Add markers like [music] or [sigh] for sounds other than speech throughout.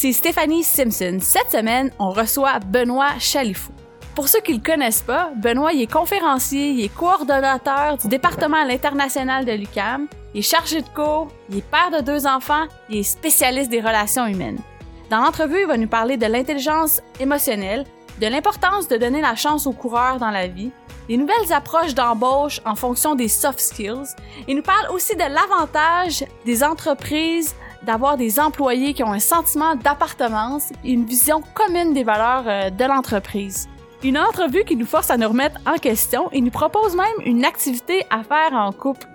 ici Stéphanie Simpson. Cette semaine, on reçoit Benoît Chalifou. Pour ceux qui le connaissent pas, Benoît est conférencier, il est coordonnateur du département à l'international de l'UCAM, il est chargé de cours, il est père de deux enfants, il est spécialiste des relations humaines. Dans l'entrevue, il va nous parler de l'intelligence émotionnelle, de l'importance de donner la chance aux coureurs dans la vie, des nouvelles approches d'embauche en fonction des soft skills. Il nous parle aussi de l'avantage des entreprises d'avoir des employés qui ont un sentiment d'appartenance et une vision commune des valeurs euh, de l'entreprise. Une entrevue qui nous force à nous remettre en question et nous propose même une activité à faire en couple.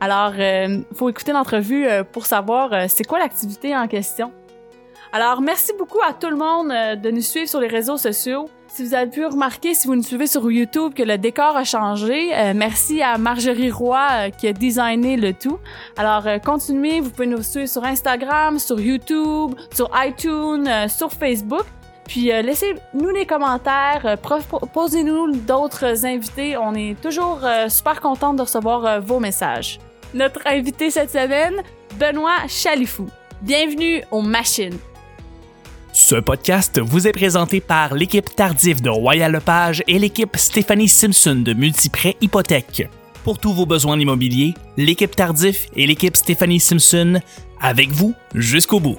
Alors, euh, faut écouter l'entrevue euh, pour savoir euh, c'est quoi l'activité en question. Alors, merci beaucoup à tout le monde de nous suivre sur les réseaux sociaux. Si vous avez pu remarquer, si vous nous suivez sur YouTube, que le décor a changé, euh, merci à Marjorie Roy euh, qui a designé le tout. Alors, euh, continuez, vous pouvez nous suivre sur Instagram, sur YouTube, sur iTunes, sur Facebook. Puis laissez-nous les commentaires, proposez-nous d'autres invités. On est toujours super contents de recevoir vos messages. Notre invité cette semaine, Benoît Chalifou. Bienvenue aux machines. Ce podcast vous est présenté par l'équipe Tardif de Royal Lepage et l'équipe Stéphanie Simpson de Multiprêt Hypothèque. Pour tous vos besoins immobiliers, l'équipe Tardif et l'équipe Stéphanie Simpson avec vous jusqu'au bout.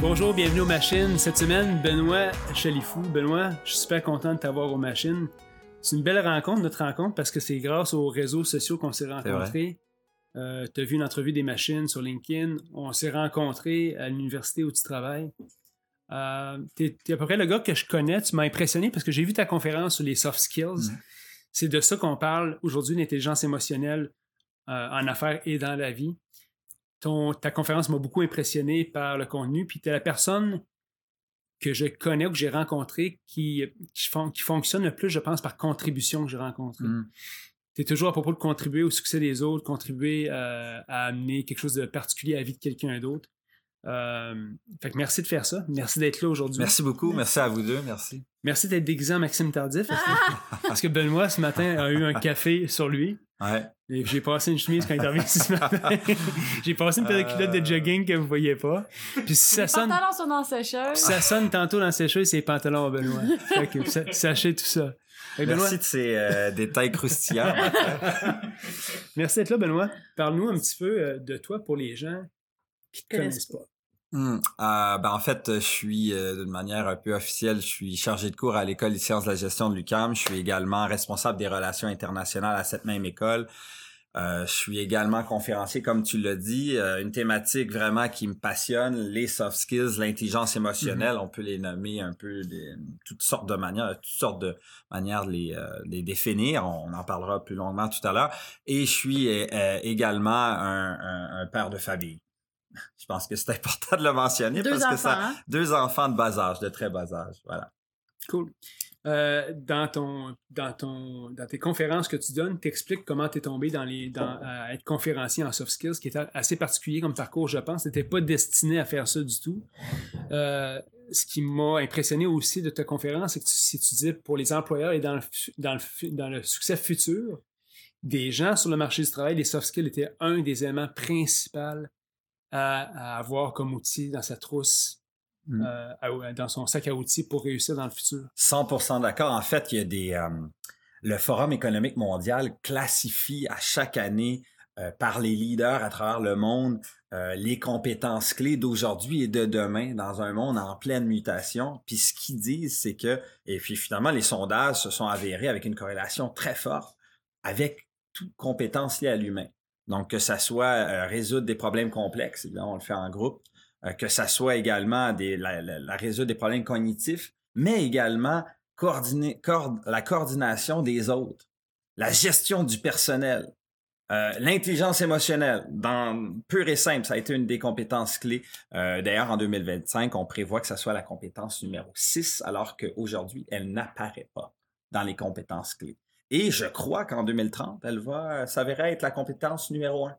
Bonjour, bienvenue aux machines. Cette semaine, Benoît Chalifou. Benoît, je suis super content de t'avoir aux machines. C'est une belle rencontre, notre rencontre, parce que c'est grâce aux réseaux sociaux qu'on s'est rencontrés. Euh, tu as vu une entrevue des machines sur LinkedIn. On s'est rencontrés à l'université où tu travailles. Euh, tu es, à peu près le gars que je connais. Tu m'as impressionné parce que j'ai vu ta conférence sur les soft skills. C'est de ça qu'on parle aujourd'hui, l'intelligence émotionnelle euh, en affaires et dans la vie. Ton, ta conférence m'a beaucoup impressionné par le contenu. Puis tu es la personne que je connais ou que j'ai rencontrée qui, qui, fon- qui fonctionne le plus, je pense, par contribution que j'ai rencontrée. Mm. Tu es toujours à propos de contribuer au succès des autres, contribuer euh, à amener quelque chose de particulier à la vie de quelqu'un d'autre. Euh, fait que merci de faire ça. Merci d'être là aujourd'hui. Merci beaucoup. Merci à vous deux. Merci. Merci d'être déguisé en Maxime Tardif. Parce que, [laughs] parce que Benoît, ce matin, a eu un café sur lui. Ouais. Et j'ai passé une chemise quand il est arrivé ici ce matin. [laughs] j'ai passé une paire de culottes de jogging que vous voyez pas. Puis si ça Les sonne, pantalons sont dans la sécheuse. ça sonne tantôt dans ses cheveux, c'est les pantalons à Benoît. [laughs] Fait que sa- sachez tout ça. Benoît, Merci de ces euh, détails croustillants. [laughs] merci d'être là, Benoît. Parle-nous un petit peu euh, de toi pour les gens qui te Connaissent pas. Hmm. Euh, ben, en fait, je suis, euh, d'une manière un peu officielle, je suis chargé de cours à l'École des sciences de la gestion de l'UQAM. Je suis également responsable des relations internationales à cette même école. Euh, je suis également conférencier, comme tu l'as dit, euh, une thématique vraiment qui me passionne, les soft skills, l'intelligence émotionnelle, on peut les nommer un peu de toutes sortes de manières, toutes sortes de manières de les, euh, les définir. On en parlera plus longuement tout à l'heure. Et je suis également un, un- un père de famille. Je pense que c'est important de le mentionner Deux parce enfants, que ça, hein? deux enfants de bas âge, de très bas âge, voilà. Cool. Euh, dans ton dans ton dans tes conférences que tu donnes, t'expliques comment t'es tombé dans les dans à être conférencier en soft skills, qui est assez particulier comme parcours, je pense. T'étais pas destiné à faire ça du tout. Euh, ce qui m'a impressionné aussi de ta conférence, c'est que tu, si tu dis pour les employeurs et dans le dans le dans le succès futur des gens sur le marché du travail, les soft skills étaient un des éléments principaux à, à avoir comme outil dans sa trousse, Mm. euh, à- dans son sac à outils pour réussir dans le futur. 100% d'accord. En fait, il y a des... euh, le Forum économique mondial classifie à chaque année euh, par les leaders à travers le monde euh, les compétences clés d'aujourd'hui et de demain dans un monde en pleine mutation. Puis ce qu'ils disent, c'est que, et puis finalement, les sondages se sont avérés avec une corrélation très forte avec toute compétence liée à l'humain. Donc, que ça soit euh, résoudre des problèmes complexes, on le fait en groupe, euh, que ça soit également la, la- la résoudre des problèmes cognitifs, mais également la coordination des autres, la gestion du personnel, euh, l'intelligence émotionnelle, dans pur et simple, ça a été une des compétences clés. Euh, D'ailleurs, en 2025, on prévoit que ça soit la compétence numéro 6, alors qu'aujourd'hui, elle n'apparaît pas dans les compétences clés. Et je crois qu'en 2030, elle va s'avérer être la compétence numéro 1.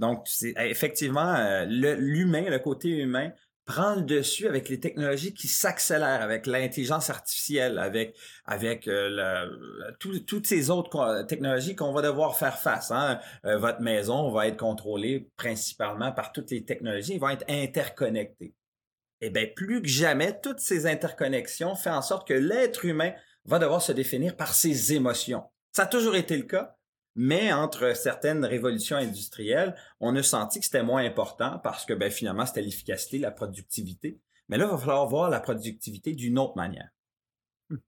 Donc, c'est effectivement euh, l'humain, le côté humain prend le dessus avec les technologies qui s'accélèrent, avec l'intelligence artificielle, avec avec euh, toutes ces autres technologies qu'on va devoir faire face. Hein. Euh, votre maison va être contrôlée principalement par toutes les technologies, vont être interconnectés. Et eh bien, plus que jamais, toutes ces interconnexions font en sorte que l'être humain va devoir se définir par ses émotions. Ça a toujours été le cas, mais entre certaines révolutions industrielles, on a senti que c'était moins important parce que ben, finalement, c'était l'efficacité, la productivité. Mais là, il va falloir voir la productivité d'une autre manière. Hmm.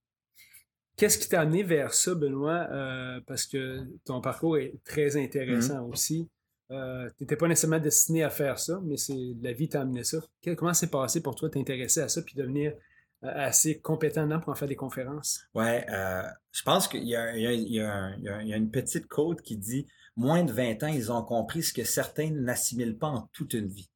Qu'est-ce qui t'a amené vers ça, Benoît? Euh, parce que ton parcours est très intéressant hmm. aussi. Euh, tu n'étais pas nécessairement destiné à faire ça, mais c'est la vie t'a amené ça. comment c'est passé pour toi de t'intéresser à ça puis devenir assez compétent pour en faire des conférences? Ouais, euh, je pense qu'il y, a une petite côte qui dit moins de 20 ans, ils ont compris ce que certains n'assimilent pas en toute une vie.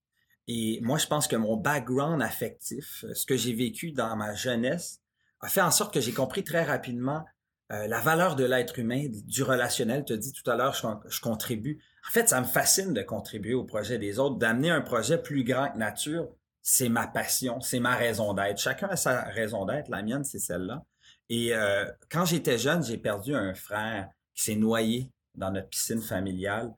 Et moi, je pense que mon background affectif, ce que j'ai vécu dans ma jeunesse, a fait en sorte que j'ai compris très rapidement euh, la valeur de l'être humain, du relationnel. Tu as dit tout à l'heure, je, contribue. En fait, ça me fascine de contribuer au projet des autres, d'amener un projet plus grand que nature c'est ma passion, c'est ma raison d'être. Chacun a sa raison d'être. La mienne, c'est celle-là. Et euh, quand j'étais jeune, j'ai perdu un frère qui s'est noyé dans notre piscine familiale.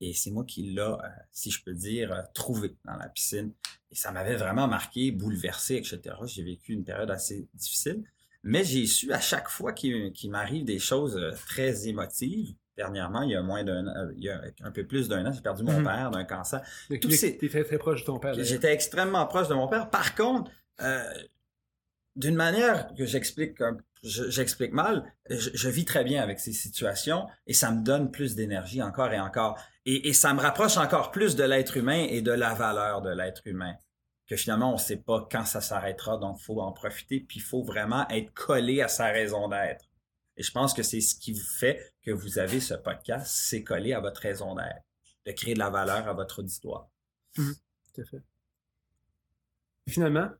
Et c'est moi qui l'a, euh, si je peux dire, euh, trouvé dans la piscine. Et ça m'avait vraiment marqué, bouleversé, etc. J'ai vécu une période assez difficile. Mais j'ai su à chaque fois qu'il m'arrive des choses très émotives, dernièrement, il y a moins d'un euh, il y a un peu plus d'un an, j'ai perdu mon mhm. père d'un cancer. Tu étais très, très proche de ton père. J'étais extrêmement proche de mon père. Par contre, euh, d'une manière que j'explique j'explique mal, je, vis très bien avec ces situations et ça me donne plus d'énergie encore et encore. Et, et, ça me rapproche encore plus de l'être humain et de la valeur de l'être humain. Que finalement, on ne sait pas quand ça s'arrêtera, donc il faut en profiter, puis il faut vraiment être collé à sa raison d'être. Et je pense que c'est ce qui vous fait que vous avez ce podcast, c'est collé à votre raison d'être, de créer de la valeur à votre auditoire. Mmh. tout à fait. Finalement,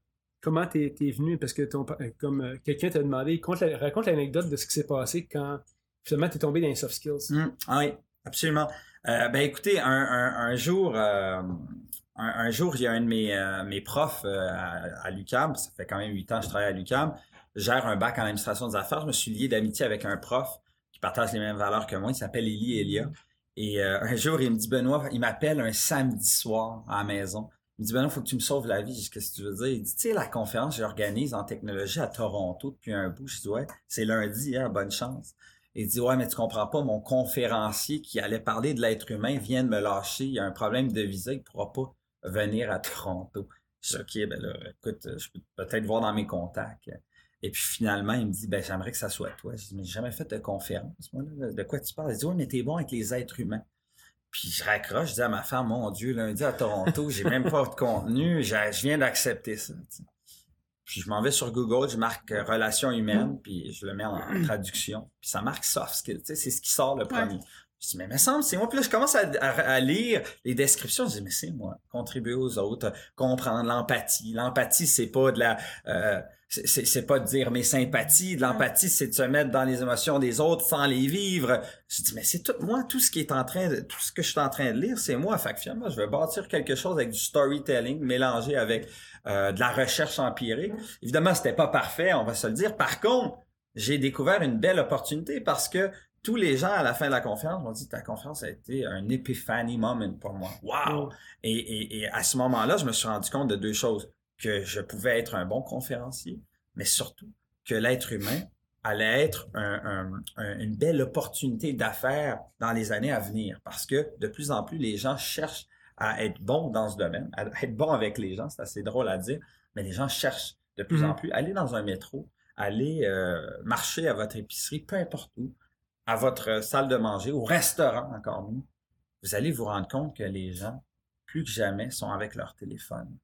comment tu es, venu, parce que ton, euh, comme euh, quelqu'un t'a demandé, raconte l'anecdote de ce qui s'est passé quand finalement tu es tombé dans les soft skills. Mmh. Ah oui, absolument. Euh, ben écoutez, un, jour, un, jour, il y a un de mes, mes profs à, à l'UCAM, ça fait quand même huit ans que je travaille à l'UCAM, gère un bac en administration des affaires. Je me suis lié d'amitié avec un prof qui partage les mêmes valeurs que moi. Il s'appelle Elie Elia. Et euh, un jour, il me dit, Benoît, il m'appelle un samedi soir à la maison. Il me dit, Benoît, il faut que tu me sauves la vie. Je dis, qu'est-ce que tu veux dire? Il dit, tu sais, la conférence que j'organise en technologie à Toronto depuis un bout. Je dis, ouais, c'est lundi, hein, bonne chance. Il dit, ouais, mais tu comprends pas, mon conférencier qui allait parler de l'être humain vient de me lâcher. Il y a un problème de visa, il pourra pas venir à Toronto. Je dis, OK, ben là, écoute, je peux peut-être voir dans mes contacts. Et puis finalement, il me dit, ben, j'aimerais que ça soit toi. Je dis, mais j'ai jamais fait de conférence, moi, De quoi tu parles? Il dit, oui, mais t'es bon avec les êtres humains. Puis je raccroche, je dis à ma femme, mon Dieu, lundi à Toronto, j'ai même pas de contenu, [laughs] je viens d'accepter ça. Puis je m'en vais sur Google, je marque euh, relations humaines, puis je le mets en traduction. Puis ça marque soft skills, c'est ce qui sort le premier. Je dis, mais me semble, c'est moi. Puis là, je commence à, lire les descriptions. Je dis, mais c'est moi. Contribuer aux autres, comprendre l'empathie. L'empathie, c'est pas de la... Euh, c'est pas de dire mes sympathies. L'empathie, c'est de se mettre dans les émotions des autres sans les vivre. Je dis, mais c'est tout moi, tout ce qui est en train de, tout ce que je suis en train de lire, c'est moi. Fait je vais bâtir quelque chose avec du storytelling mélangé avec euh, de la recherche empirique. Évidemment, c'était pas parfait, on va se le dire. Par contre, j'ai découvert une belle opportunité parce que tous les gens à la fin de la conférence m'ont dit ta conférence a été un epiphany moment pour moi. Wow! Et, et, à ce moment-là, je me suis rendu compte de deux choses que je pouvais être un bon conférencier, mais surtout que l'être humain allait être une belle opportunité d'affaires dans les années à venir, parce que de plus en plus les gens cherchent à être bons dans ce domaine, à être bons avec les gens, c'est assez drôle à dire, mais les gens cherchent de plus en mm-hmm. plus aller dans un métro, aller euh, marcher à votre épicerie, peu importe où, à votre salle de manger, au restaurant encore mieux, vous allez vous rendre compte que les gens, plus que jamais, sont avec leur téléphone.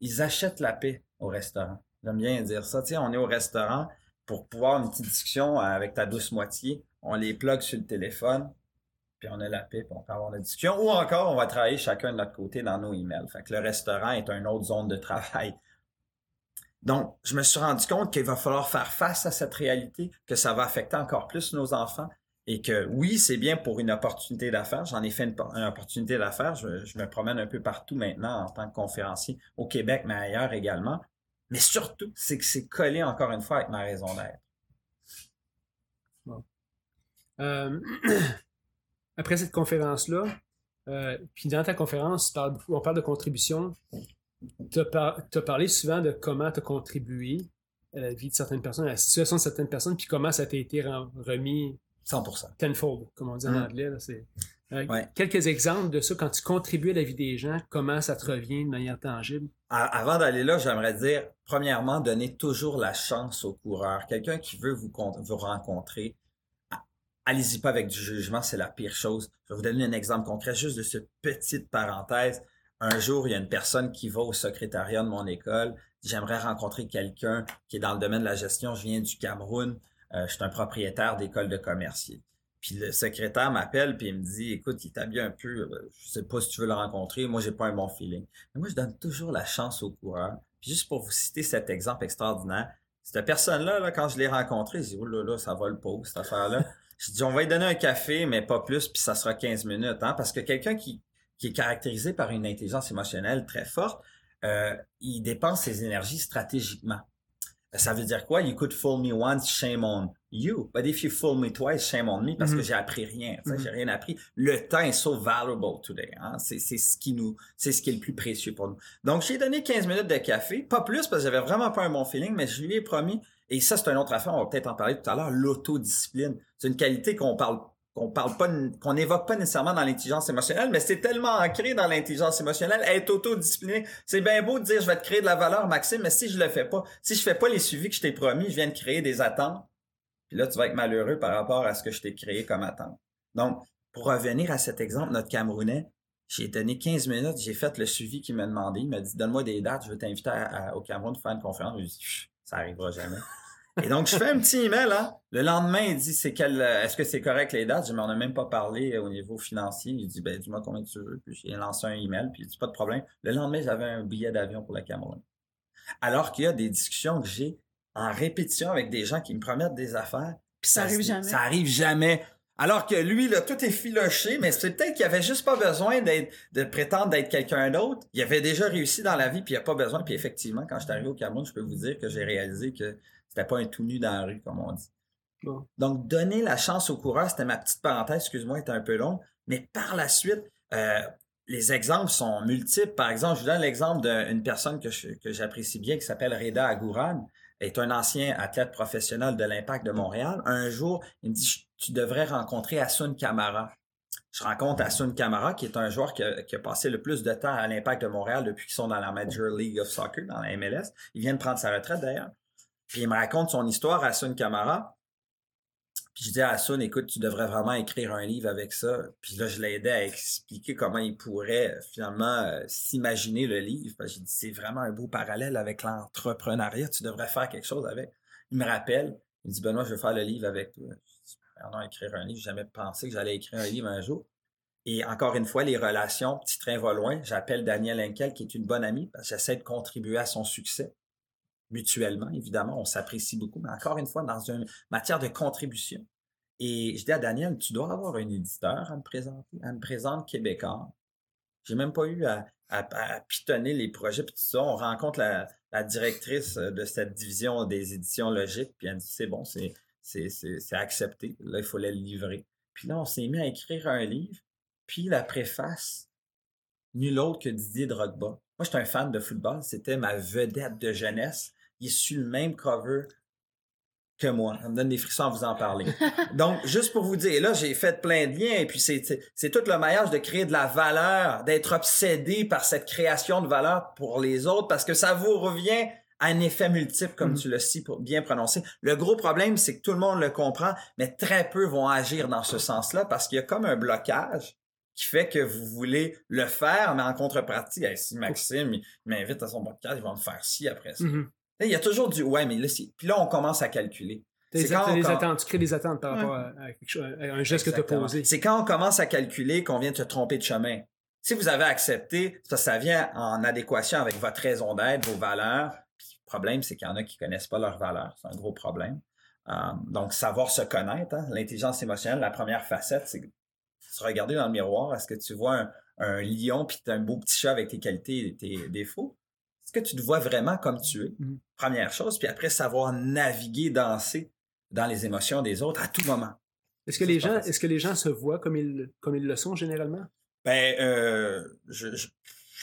Ils achètent la paix au restaurant. J'aime bien dire ça. Sais, on est au restaurant pour pouvoir une petite discussion avec ta douce moitié. On les plug sur le téléphone, puis on a la paix, puis on peut avoir une discussion. Ou encore, on va travailler chacun de notre côté dans nos emails. Fait que le restaurant est une autre zone de travail. Donc, je me suis rendu compte qu'il va falloir faire face à cette réalité, que ça va affecter encore plus nos enfants et que oui, c'est bien pour une opportunité d'affaires. J'en ai fait une, opportunité d'affaires. Je, me promène un peu partout maintenant en tant que conférencier au Québec, mais ailleurs également. Mais surtout, c'est que c'est collé encore une fois avec ma raison d'être. Euh, [clears throat] après cette conférence-là, euh, puis dans ta conférence, on parle de contribution. Tu as, par, as, parlé souvent de comment tu as contribué à la vie de certaines personnes, à la situation de certaines personnes, puis comment ça t'a été remis 100%. Tenfold, comme on dit en mmh. anglais. Là, euh, ouais. Quelques exemples de ça, quand tu contribues à la vie des gens, comment ça te revient de manière tangible? Avant d'aller là, j'aimerais dire, premièrement, donner toujours la chance au coureur. Quelqu'un qui veut vous, vous rencontrer, allez-y pas avec du jugement, c'est la pire chose. Je vais vous donner un exemple concret, juste de cette petite parenthèse. Un jour, il y a une personne qui va au secrétariat de mon école. J'aimerais rencontrer quelqu'un qui est dans le domaine de la gestion. Je viens du Cameroun. Euh, je suis un propriétaire d'école de commercier. Puis le secrétaire m'appelle puis il me dit écoute, il t'a bien un peu, euh, je sais pas si tu veux le rencontrer, moi j'ai pas un bon feeling. Mais moi je donne toujours la chance au coureur. Puis juste pour vous citer cet exemple extraordinaire, cette personne-là, là, quand je l'ai rencontré, je dis oh là là, ça va le pot, cette affaire-là. [laughs] je dis on va lui donner un café, mais pas plus, puis ça sera 15 minutes, hein, parce que quelqu'un qui, qui est caractérisé par une intelligence émotionnelle très forte, euh, il dépense ses énergies stratégiquement. Ça veut dire quoi? You could fool me once, shame on you. But if you fool me twice, shame on me, parce que mm-hmm. j'ai appris rien. Mm-hmm. J'ai rien appris. Le temps est so valuable today. Hein? C'est, ce qui nous, c'est ce qui est le plus précieux pour nous. Donc, j'ai donné 15 minutes de café. Pas plus, parce que j'avais vraiment pas un bon feeling, mais je lui ai promis. Et ça, c'est une autre affaire. On va peut-être en parler tout à l'heure. L'autodiscipline. C'est une qualité qu'on parle qu'on n'évoque pas nécessairement dans l'intelligence émotionnelle, mais c'est tellement ancré dans l'intelligence émotionnelle, être autodiscipliné. C'est bien beau de dire je vais te créer de la valeur, Maxime, mais si je le fais pas, si je fais pas les suivis que je t'ai promis, je viens de créer des attentes. Puis là, tu vas être malheureux par rapport à ce que je t'ai créé comme attente. Donc, pour revenir à cet exemple, notre Camerounais, j'ai donné 15 minutes, j'ai fait le suivi qu'il m'a demandé. Il m'a dit, donne-moi des dates, je veux t'inviter au Cameroun pour faire une conférence. Je lui ai dit, ça arrivera jamais. Et donc, je fais un petit email, hein. Le lendemain, il dit, c'est quel, est-ce que c'est correct les dates? Je m'en ai même pas parlé euh, au niveau financier. Il dit, ben, dis-moi combien tu veux. Puis j'ai lancé un email, puis il dit, pas de problème. Le lendemain, j'avais un billet d'avion pour la Cameroun. Alors qu'il y a des discussions que j'ai en répétition avec des gens qui me promettent des affaires. Puis ça, ça arrive jamais. Ça arrive jamais. Alors que lui, là, tout est filoché, mais c'est peut-être qu'il avait juste pas besoin d'être, de prétendre d'être quelqu'un d'autre. Il avait déjà réussi dans la vie, puis il a pas besoin. Puis effectivement, quand je suis arrivé au Cameroun, je peux vous dire que j'ai réalisé que c'était pas un tout nu dans la rue, comme on dit. Donc, donner la chance au coureur, c'était ma petite parenthèse, excuse-moi, était un peu long, mais par la suite, euh, les exemples sont multiples. Par exemple, je vous donne l'exemple d'une personne que, que j'apprécie bien, qui s'appelle Reda Agouran, est un ancien athlète professionnel de l'Impact de Montréal. Un jour, il me dit, tu devrais rencontrer Asun Kamara. Je rencontre Asun Kamara, qui est un joueur qui a, qui a passé le plus de temps à l'Impact de Montréal depuis qu'ils sont dans la Major League of Soccer, dans la MLS. Il vient de prendre sa retraite d'ailleurs. Puis il me raconte son histoire, Asun Kamara. Puis je dis à Asun, écoute, tu devrais vraiment écrire un livre avec ça. Puis là, je l'aidais à expliquer comment il pourrait finalement euh, s'imaginer le livre. J'ai dit, c'est vraiment un beau parallèle avec l'entrepreneuriat. Tu devrais faire quelque chose avec. Il me rappelle, il me dit, Benoît, je veux faire le livre avec toi. Je dis, écrire un livre. Jamais pensé que j'allais écrire un livre un jour. Et encore une fois, les relations, petit train va loin. J'appelle Daniel Henkel, qui est une bonne amie, parce que j'essaie de contribuer à son succès mutuellement, évidemment, on s'apprécie beaucoup, mais encore une fois, dans une matière de contribution. Et je dis à Daniel, tu dois avoir un éditeur à me présenter. Elle me présente Québécois. J'ai même pas eu à, pitonner les projets, puis tout ça. On rencontre la, directrice de cette division des éditions logiques, puis elle dit, c'est bon, c'est, accepté. Là, il fallait le livrer. Puis là, on s'est mis à écrire un livre, puis la préface, nul autre que Didier Drogba. Moi, je suis un fan de football. C'était ma vedette de jeunesse il est sur le même cover que moi. Ça me donne des frissons à vous en parler. [laughs] Donc, juste pour vous dire, là, j'ai fait plein de liens, et puis c'est, tout le maillage de créer de la valeur, d'être obsédé par cette création de valeur pour les autres, parce que ça vous revient à un effet multiple, comme mm. tu le si bien prononcé. Le gros problème, c'est que tout le monde le comprend, mais très peu vont agir dans ce sens-là, parce qu'il y a comme un blocage qui fait que vous voulez le faire, mais en contrepartie, si Maxime m'invite à son podcast, il va me faire ci après ça. Il y a toujours du ouais, mais là, puis là, on commence à calculer. C'est quand des attentes, tu crées des attentes par rapport à, un geste que tu as posé. C'est quand on commence à calculer qu'on vient de te tromper de chemin. Si vous avez accepté, ça, ça vient en adéquation avec votre raison d'être, vos valeurs. Puis, le problème, c'est qu'il y en a qui connaissent pas leurs valeurs. C'est un gros problème. Euh, donc, savoir se connaître, hein. l'intelligence émotionnelle, la première facette, c'est se regarder dans le miroir. Est-ce que tu vois un, lion puis tu as un beau petit chat avec tes qualités et tes défauts? Est-ce que tu te vois vraiment comme tu es? Mm-hmm. Première chose. Puis après, savoir naviguer, danser dans les émotions des autres à tout moment. Est-ce que, les gens, est-ce que les gens se voient comme ils, comme ils le sont généralement? Ben, euh,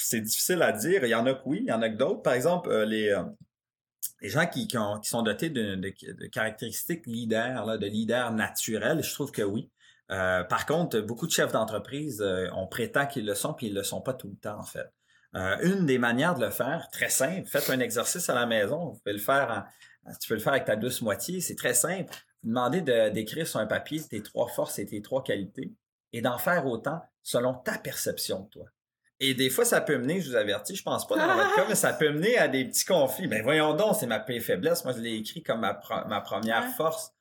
c'est difficile à dire. Il y en a que oui, il y en a que d'autres. Par exemple, euh, les, euh, les gens qui, qui, sont dotés de, de, caractéristiques leaders, de leaders naturels, je trouve que oui. par contre, beaucoup de chefs d'entreprise, on prétend qu'ils le sont, puis ils ne le sont pas tout le temps, en fait. Une des manières de le faire, très simple, faites un exercice à la maison. Vous pouvez le faire tu peux le faire avec ta douce moitié, c'est très simple. Vous demandez d'écrire sur un papier tes trois forces et tes trois qualités et d'en faire autant selon ta perception de toi. Et des fois, ça peut mener, je vous avertis, je pense pas dans votre cas, mais ça peut mener à des petits conflits. Ben voyons donc, c'est ma faiblesse. Moi, je l'ai écrit comme ma, ma première force.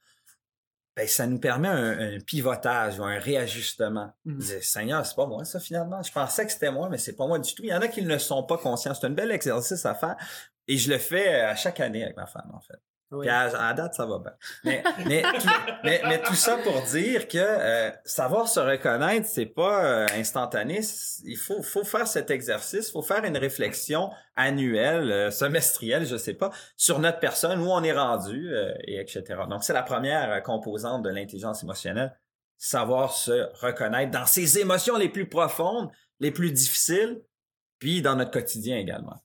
Ben, ça nous permet un, pivotage ou un réajustement. Mmh. Seigneur, c'est pas moi ça finalement. Je pensais que c'était moi, mais c'est pas moi du tout. Il y en a qui ne sont pas conscients. C'est un bel exercice à faire. Et je le fais à chaque année avec ma femme, en fait. Oui. à, date, ça va bien. Mais, mais, tout, mais, tout ça pour dire que euh, savoir se reconnaître, c'est pas euh, instantané. Il faut, faut faire cet exercice, il faut faire une réflexion annuelle, euh, semestrielle, je sais pas, sur notre personne, où on est rendu, et etc. Donc, c'est la première composante de l'intelligence émotionnelle. Savoir se reconnaître dans ses émotions les plus profondes, les plus difficiles, puis dans notre quotidien également.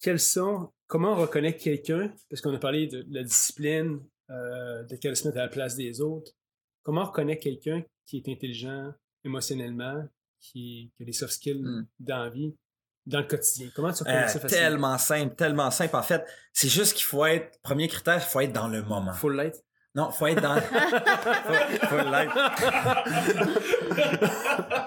Quels sont comment on reconnaît quelqu'un, parce qu'on a parlé de, la discipline, euh, de qu'elle se mettre à la place des autres, comment on reconnaît quelqu'un qui est intelligent émotionnellement, qui, a des soft skills hmm. dans la vie, dans le quotidien? Comment tu reconnais euh, ça facilement? Tellement simple, tellement simple. En fait, c'est juste qu'il faut être, premier critère, il faut être dans le moment. Faut l'être. Non, faut être dans. faut, faut l'être.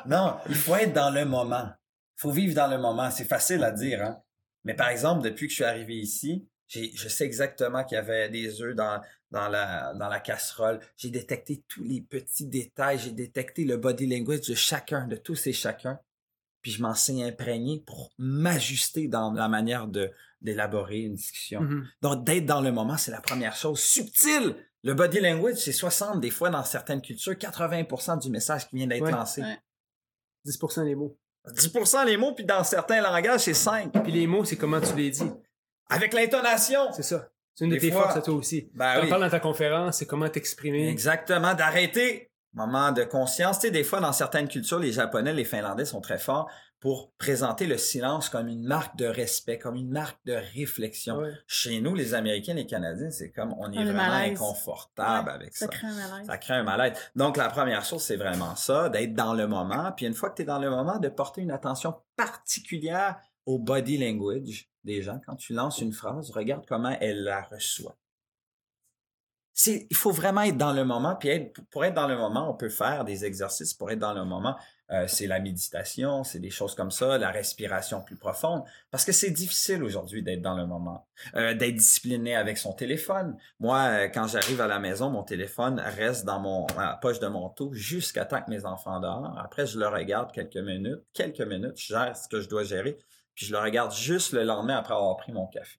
non, il faut être dans le moment. Il faut vivre dans le moment. C'est facile à dire, hein. Mais par exemple, depuis que je suis arrivé ici, je sais exactement qu'il y avait des œufs dans, dans, la, dans la casserole. J'ai détecté tous les petits détails. J'ai détecté le body language de chacun, de tous et chacun. Puis je m'en suis imprégné pour m'ajuster dans la manière de d'élaborer une discussion. Mm-hmm. Donc, d'être dans le moment, c'est la première chose. Subtil! Le body language, c'est 60 des fois dans certaines cultures, 80% du message qui vient d'être lancé. 10% les mots. 10% les mots, puis dans certains langages, c'est 5. Puis les mots, c'est comment tu les dis. Avec l'intonation. C'est ça. C'est une de tes forces à toi aussi. Ben Quand parles dans ta conférence, c'est comment t'exprimer. Exactement, d'arrêter. Moment de conscience. Tu sais, des fois, dans certaines cultures, les Japonais, les Finlandais sont très forts pour présenter le silence comme une marque de respect, comme une marque de réflexion. Chez nous, les Américains, les Canadiens, c'est comme on est vraiment inconfortable avec ça. Ça crée un malaise. Ça crée un malaise. Donc, la première chose, c'est vraiment ça, d'être dans le moment. Puis une fois que tu es dans le moment, de porter une attention particulière au body language des gens. Quand tu lances une phrase, regarde comment elle la reçoit. il faut vraiment être dans le moment. Puis pour être dans le moment, on peut faire des exercices pour être dans le moment. Euh, c'est la méditation, c'est des choses comme ça, la respiration plus profonde, parce que c'est difficile aujourd'hui d'être dans le moment, euh, d'être discipliné avec son téléphone. Moi, euh, quand j'arrive à la maison, mon téléphone reste dans mon poche de manteau jusqu'à temps que mes enfants dorment. Après, je le regarde quelques minutes, quelques minutes, je gère ce que je dois gérer, puis je le regarde juste le lendemain après avoir pris mon café.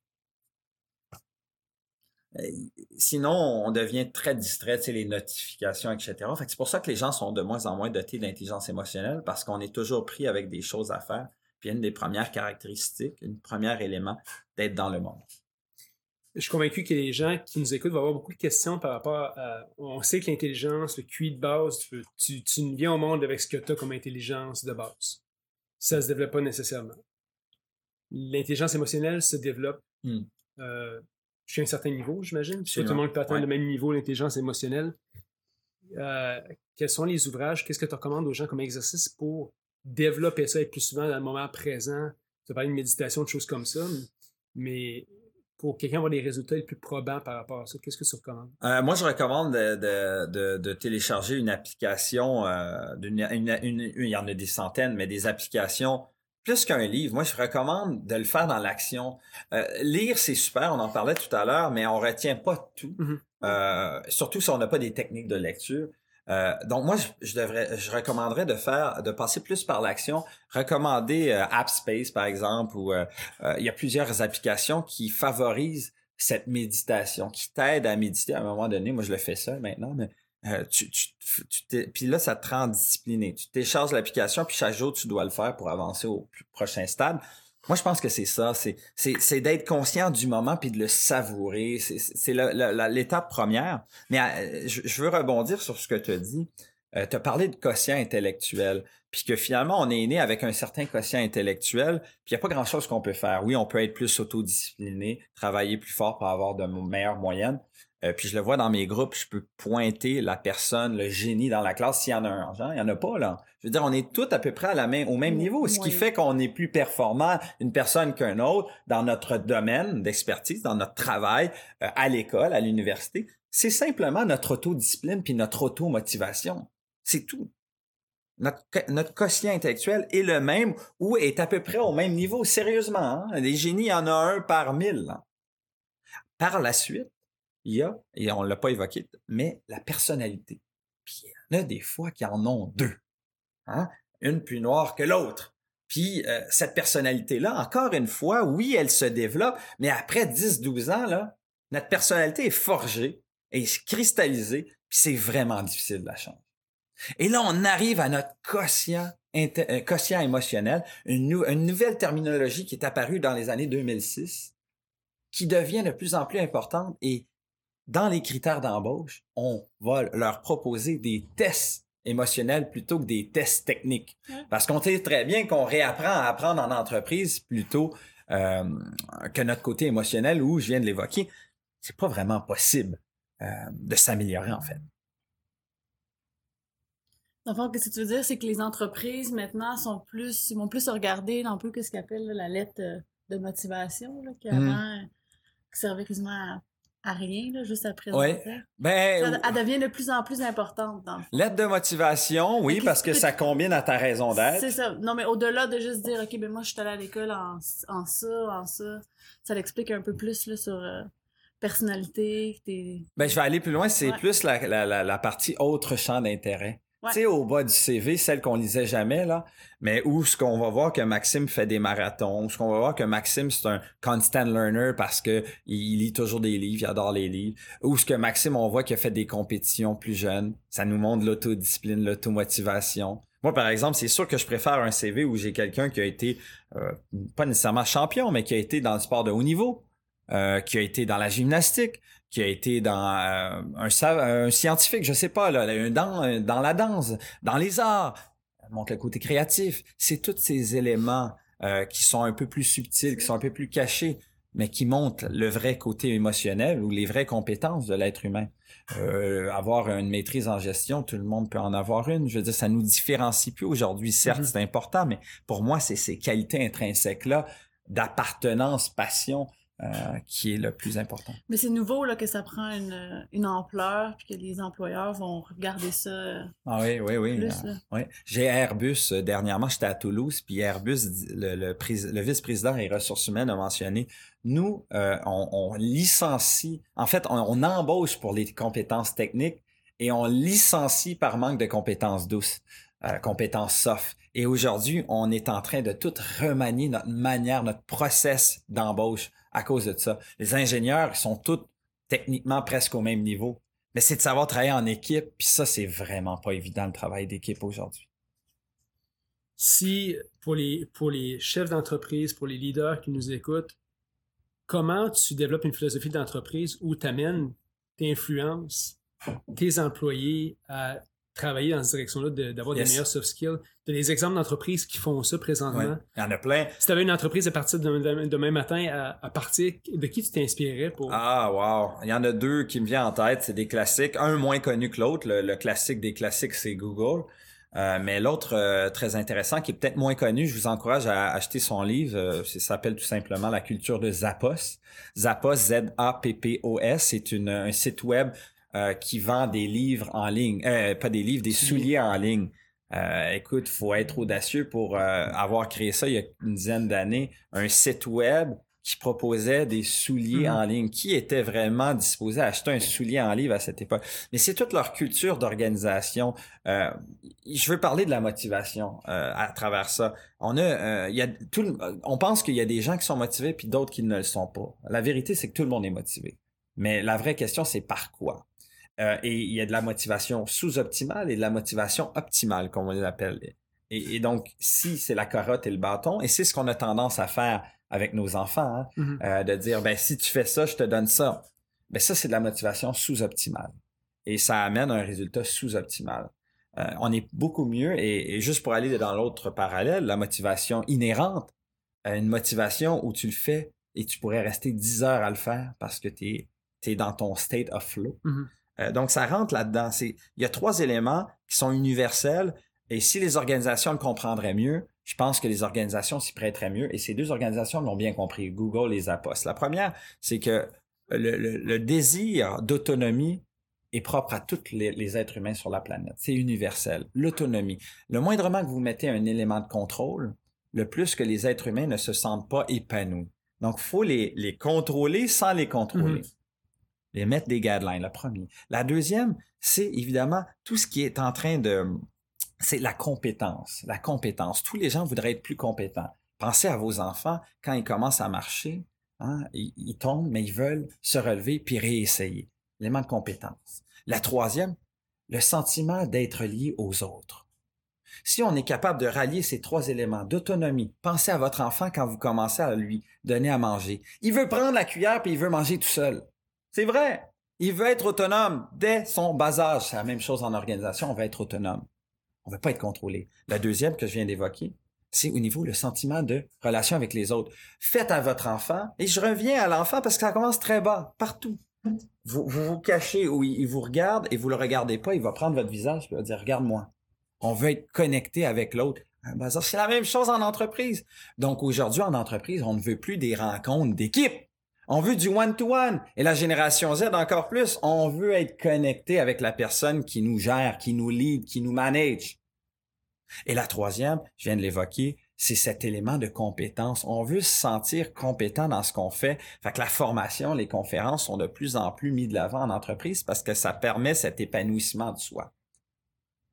Euh, sinon, on devient très distrait, tu sais, les notifications, etc. Fait c'est pour ça que les gens sont de moins en moins dotés d'intelligence émotionnelle parce qu'on est toujours pris avec des choses à faire. Puis une des premières caractéristiques, une première élément d'être dans le monde. Je suis convaincu que les gens qui nous écoutent vont avoir beaucoup de questions par rapport à. On sait que l'intelligence, le QI de base, tu, tu, viens au monde avec ce que tu as comme intelligence de base. Ça ne se développe pas nécessairement. L'intelligence émotionnelle se développe hmm. euh, jusqu'à un certain niveau, j'imagine. Tout le monde peut atteindre le même niveau d'intelligence émotionnelle. Euh, quels sont les ouvrages? Qu'est-ce que tu recommandes aux gens comme exercice pour développer ça et plus souvent dans le moment présent? Tu as parlé de méditation, de choses comme ça, mais pour quelqu'un avoir des résultats les plus probants par rapport à ça, qu'est-ce que tu recommandes? Euh, moi, je recommande de, télécharger une application, euh, il y en a des centaines, mais des applications plus qu'un livre, moi je recommande de le faire dans l'action. Euh, lire, c'est super, on en parlait tout à l'heure, mais on retient pas tout. Mm-hmm. euh, surtout si on n'a pas des techniques de lecture. Euh, donc moi, je, devrais, je recommanderais de faire, de passer plus par l'action. Recommander AppSpace par exemple, ou euh, il y a plusieurs applications qui favorisent cette méditation qui t'aide à méditer à un moment donné. Moi, je le fais ça maintenant, mais euh, tu, tu, tu puis là, ça te rend discipliné. Tu télécharges l'application, puis chaque jour, tu dois le faire pour avancer au prochain stade. Moi, je pense que c'est ça. C'est d'être conscient du moment puis de le savourer. C'est l'étape première. Mais euh, je, veux rebondir sur ce que tu as dit. Euh, tu as parlé de quotient intellectuel, puis que finalement, on est né avec un certain quotient intellectuel, puis il n'y a pas grand-chose qu'on peut faire. Oui, on peut être plus autodiscipliné, travailler plus fort pour avoir de meilleures moyennes, euh, puis je le vois dans mes groupes, je peux pointer la personne, le génie dans la classe s'il y en a un. Genre, il n'y en a pas, là. Je veux dire, on est tous à peu près à la main, au même niveau, ce qui fait qu'on est plus performant une personne qu'un autre dans notre domaine d'expertise, dans notre travail, euh, à l'école, à l'université. C'est simplement notre autodiscipline puis notre automotivation. C'est tout. Notre, notre quotient intellectuel est le même ou est à peu près au même niveau, sérieusement. Hein? Des génies, il y en a un par mille. Par la suite, il y a, et on ne l'a pas évoqué, mais la personnalité. Puis il y en a des fois qui en ont deux. Hein? Une plus noire que l'autre. Puis euh, cette personnalité-là, encore une fois, oui, elle se développe, mais après 10-12 ans, là, notre personnalité est forgée, est cristallisée, puis c'est vraiment difficile de la changer. Et là, on arrive à notre quotient, euh, quotient émotionnel, une, une nouvelle terminologie qui est apparue dans les années 2006, qui devient de plus en plus importante et dans les critères d'embauche, on va leur proposer des tests émotionnels plutôt que des tests techniques. Parce qu'on sait très bien qu'on réapprend à apprendre en entreprise plutôt euh, que notre côté émotionnel où je viens de l'évoquer. C'est pas vraiment possible euh, de s'améliorer en fait. Dans le ce que tu veux dire, c'est que les entreprises maintenant sont plus, vont plus regarder un peu ce qu'ils appellent la lettre euh, de motivation, là, qui mmh. avant servait quasiment à rien, là, juste après ouais. Ben, elle devient de plus en plus importante. Dans Lettre de motivation, oui, parce que ça combine à ta raison d'être. C'est ça. Non, mais au-delà de juste dire, OK, ben moi, je suis allé à l'école en, en ça, en ça, ça l'explique un peu plus là, sur euh, personnalité. Ben, je vais aller plus loin. C'est plus la, la, la, partie autre champ d'intérêt. Tu sais, au bas du CV, celle qu'on lisait jamais, là, mais où ce qu'on va voir que Maxime fait des marathons, ce qu'on va voir que Maxime, c'est un constant learner parce que il lit toujours des livres, il adore les livres, ou ce que Maxime, on voit qu'il a fait des compétitions plus jeunes, ça nous montre l'autodiscipline, l'automotivation. Moi, par exemple, c'est sûr que je préfère un CV où j'ai quelqu'un qui a été, euh, pas nécessairement champion, mais qui a été dans le sport de haut niveau, euh, qui a été dans la gymnastique, qui a été dans euh, un, un, scientifique, je sais pas, là, dans, dans la danse, dans les arts, montre le côté créatif. C'est tous ces éléments euh, qui sont un peu plus subtils, qui sont un peu plus cachés, mais qui montrent le vrai côté émotionnel ou les vraies compétences de l'être humain. Euh, avoir une maîtrise en gestion, tout le monde peut en avoir une. Je veux dire, ça nous différencie plus aujourd'hui. Certes, mm-hmm. c'est important, mais pour moi, c'est ces qualités intrinsèques-là d'appartenance, passion, euh, qui est le plus important. Mais c'est nouveau là, que ça prend une, une, ampleur puis que les employeurs vont regarder ça. Euh, ah oui, oui, oui. Plus, oui. J'ai Airbus, euh, dernièrement, j'étais à Toulouse, puis Airbus, le, le, le vice-président et ressources humaines a mentionné, nous, on, on, licencie, en fait, on, on, embauche pour les compétences techniques et on licencie par manque de compétences douces, compétences soft. Et aujourd'hui, on est en train de tout remanier notre manière, notre process d'embauche à cause de ça. Les ingénieurs, sont tous techniquement presque au même niveau. Mais c'est de savoir travailler en équipe, puis ça, c'est vraiment pas évident le travail d'équipe aujourd'hui. Si, pour les, pour les chefs d'entreprise, pour les leaders qui nous écoutent, comment tu développes une philosophie d'entreprise où tu amènes tes influences, tes employés à travailler dans cette direction-là, d'avoir des meilleurs soft skills. Tu as des exemples d'entreprises qui font ça présentement. Il y en a plein. Si tu avais une entreprise à partir de demain matin, à, partir de qui tu t'inspirais pour... Ah, wow. Il y en a deux qui me viennent en tête. C'est des classiques. Un moins connu que l'autre. Le, classique des classiques, c'est Google. Euh, mais l'autre euh, très intéressant, qui est peut-être moins connu, je vous encourage à acheter son livre. Euh, ça s'appelle tout simplement La culture de Zappos. Zappos, Z-A-P-P-O-S, c'est un site web euh, qui vend des livres en ligne, euh, pas des livres, des souliers en ligne. Euh, écoute, faut être audacieux pour euh, avoir créé ça il y a une dizaine d'années, un site web qui proposait des souliers Mhm. en ligne. Qui était vraiment disposé à acheter un soulier en livre à cette époque? Mais c'est toute leur culture d'organisation. Euh, je veux parler de la motivation euh, à travers ça. On a, euh, il y a tout, le- on pense qu'il y a des gens qui sont motivés puis d'autres qui ne le sont pas. La vérité, c'est que tout le monde est motivé. Mais la vraie question, c'est par quoi? Euh, et il y a de la motivation sous-optimale et de la motivation optimale, comme on les appelle. Et, et donc, si c'est la carotte et le bâton, et c'est ce qu'on a tendance à faire avec nos enfants, hein, Mhm. euh, de dire, ben si tu fais ça, je te donne ça. Ben ça, c'est de la motivation sous-optimale. Et ça amène un résultat sous-optimal. Euh, on est beaucoup mieux, et, et juste pour aller dans l'autre parallèle, la motivation inhérente, une motivation où tu le fais et tu pourrais rester 10 heures à le faire parce que tu es, dans ton state of flow. Mhm. Euh, donc, ça rentre là-dedans. Il y a trois éléments qui sont universels et si les organisations le comprendraient mieux, je pense que les organisations s'y prêteraient mieux et ces deux organisations l'ont bien compris, Google et Zappos. La première, c'est que le, désir d'autonomie est propre à tous les, êtres humains sur la planète. C'est universel. L'autonomie. Le moindrement que vous mettez un élément de contrôle, le plus que les êtres humains ne se sentent pas épanouis. Donc, il faut les, contrôler sans les contrôler. Mhm. Les mettre des guidelines, le premier. La deuxième, c'est évidemment tout ce qui est en train de... C'est la compétence. La compétence. Tous les gens voudraient être plus compétents. Pensez à vos enfants, quand ils commencent à marcher, hein, ils, ils tombent, mais ils veulent se relever puis réessayer. L'élément de compétence. La troisième, le sentiment d'être lié aux autres. Si on est capable de rallier ces trois éléments d'autonomie, pensez à votre enfant quand vous commencez à lui donner à manger. Il veut prendre la cuillère puis il veut manger tout seul. C'est vrai. Il veut être autonome dès son bas âge. C'est la même chose en organisation. On veut être autonome. On ne veut pas être contrôlé. La deuxième que je viens d'évoquer, c'est au niveau le sentiment de relation avec les autres. Faites à votre enfant, et je reviens à l'enfant parce que ça commence très bas, partout. Vous vous, vous cachez où il, vous regarde et vous le regardez pas, il va prendre votre visage et va dire regarde-moi. On veut être connecté avec l'autre. C'est la même chose en entreprise. Donc aujourd'hui en entreprise, on ne veut plus des rencontres d'équipe. On veut du one-to-one. Et la génération Z encore plus. On veut être connecté avec la personne qui nous gère, qui nous lead, qui nous manage. Et la troisième, je viens de l'évoquer, c'est cet élément de compétence. On veut se sentir compétent dans ce qu'on fait. Fait la formation, les conférences sont de plus en plus mis de l'avant en entreprise parce que ça permet cet épanouissement de soi.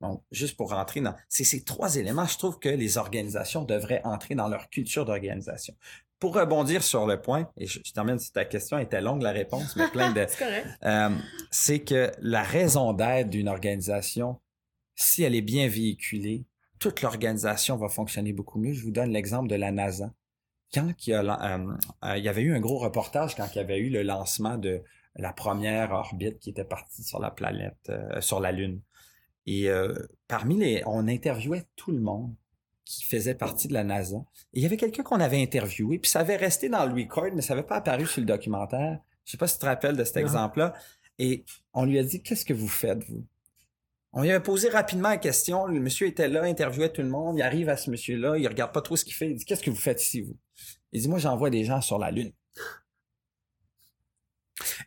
Donc, juste pour rentrer dans... Ces trois éléments, je trouve que les organisations devraient entrer dans leur culture d'organisation. Pour rebondir sur le point, et je, je termine si ta question était longue, la réponse, mais plein de... [laughs] C'est correct. Euh, c'est que la raison d'être d'une organisation, si elle est bien véhiculée, toute l'organisation va fonctionner beaucoup mieux. Je vous donne l'exemple de la NASA. Quand il y, a, euh, euh, il y avait eu un gros reportage quand il y avait eu le lancement de la première orbite qui était partie sur la planète, sur la Lune. Et parmi les, on interviewait tout le monde qui faisait partie de la NASA. Et il y avait quelqu'un qu'on avait interviewé, puis ça avait resté dans le record, mais ça n'avait pas apparu sur le documentaire. Je sais pas si tu te rappelles de cet exemple-là. Et on lui a dit, qu'est-ce que vous faites, vous? On lui avait posé rapidement la question. Le monsieur était là, interviewait tout le monde. Il arrive à ce monsieur-là, il regarde pas trop ce qu'il fait. Il dit, qu'est-ce que vous faites ici, vous? Il dit, moi, j'envoie des gens sur la Lune.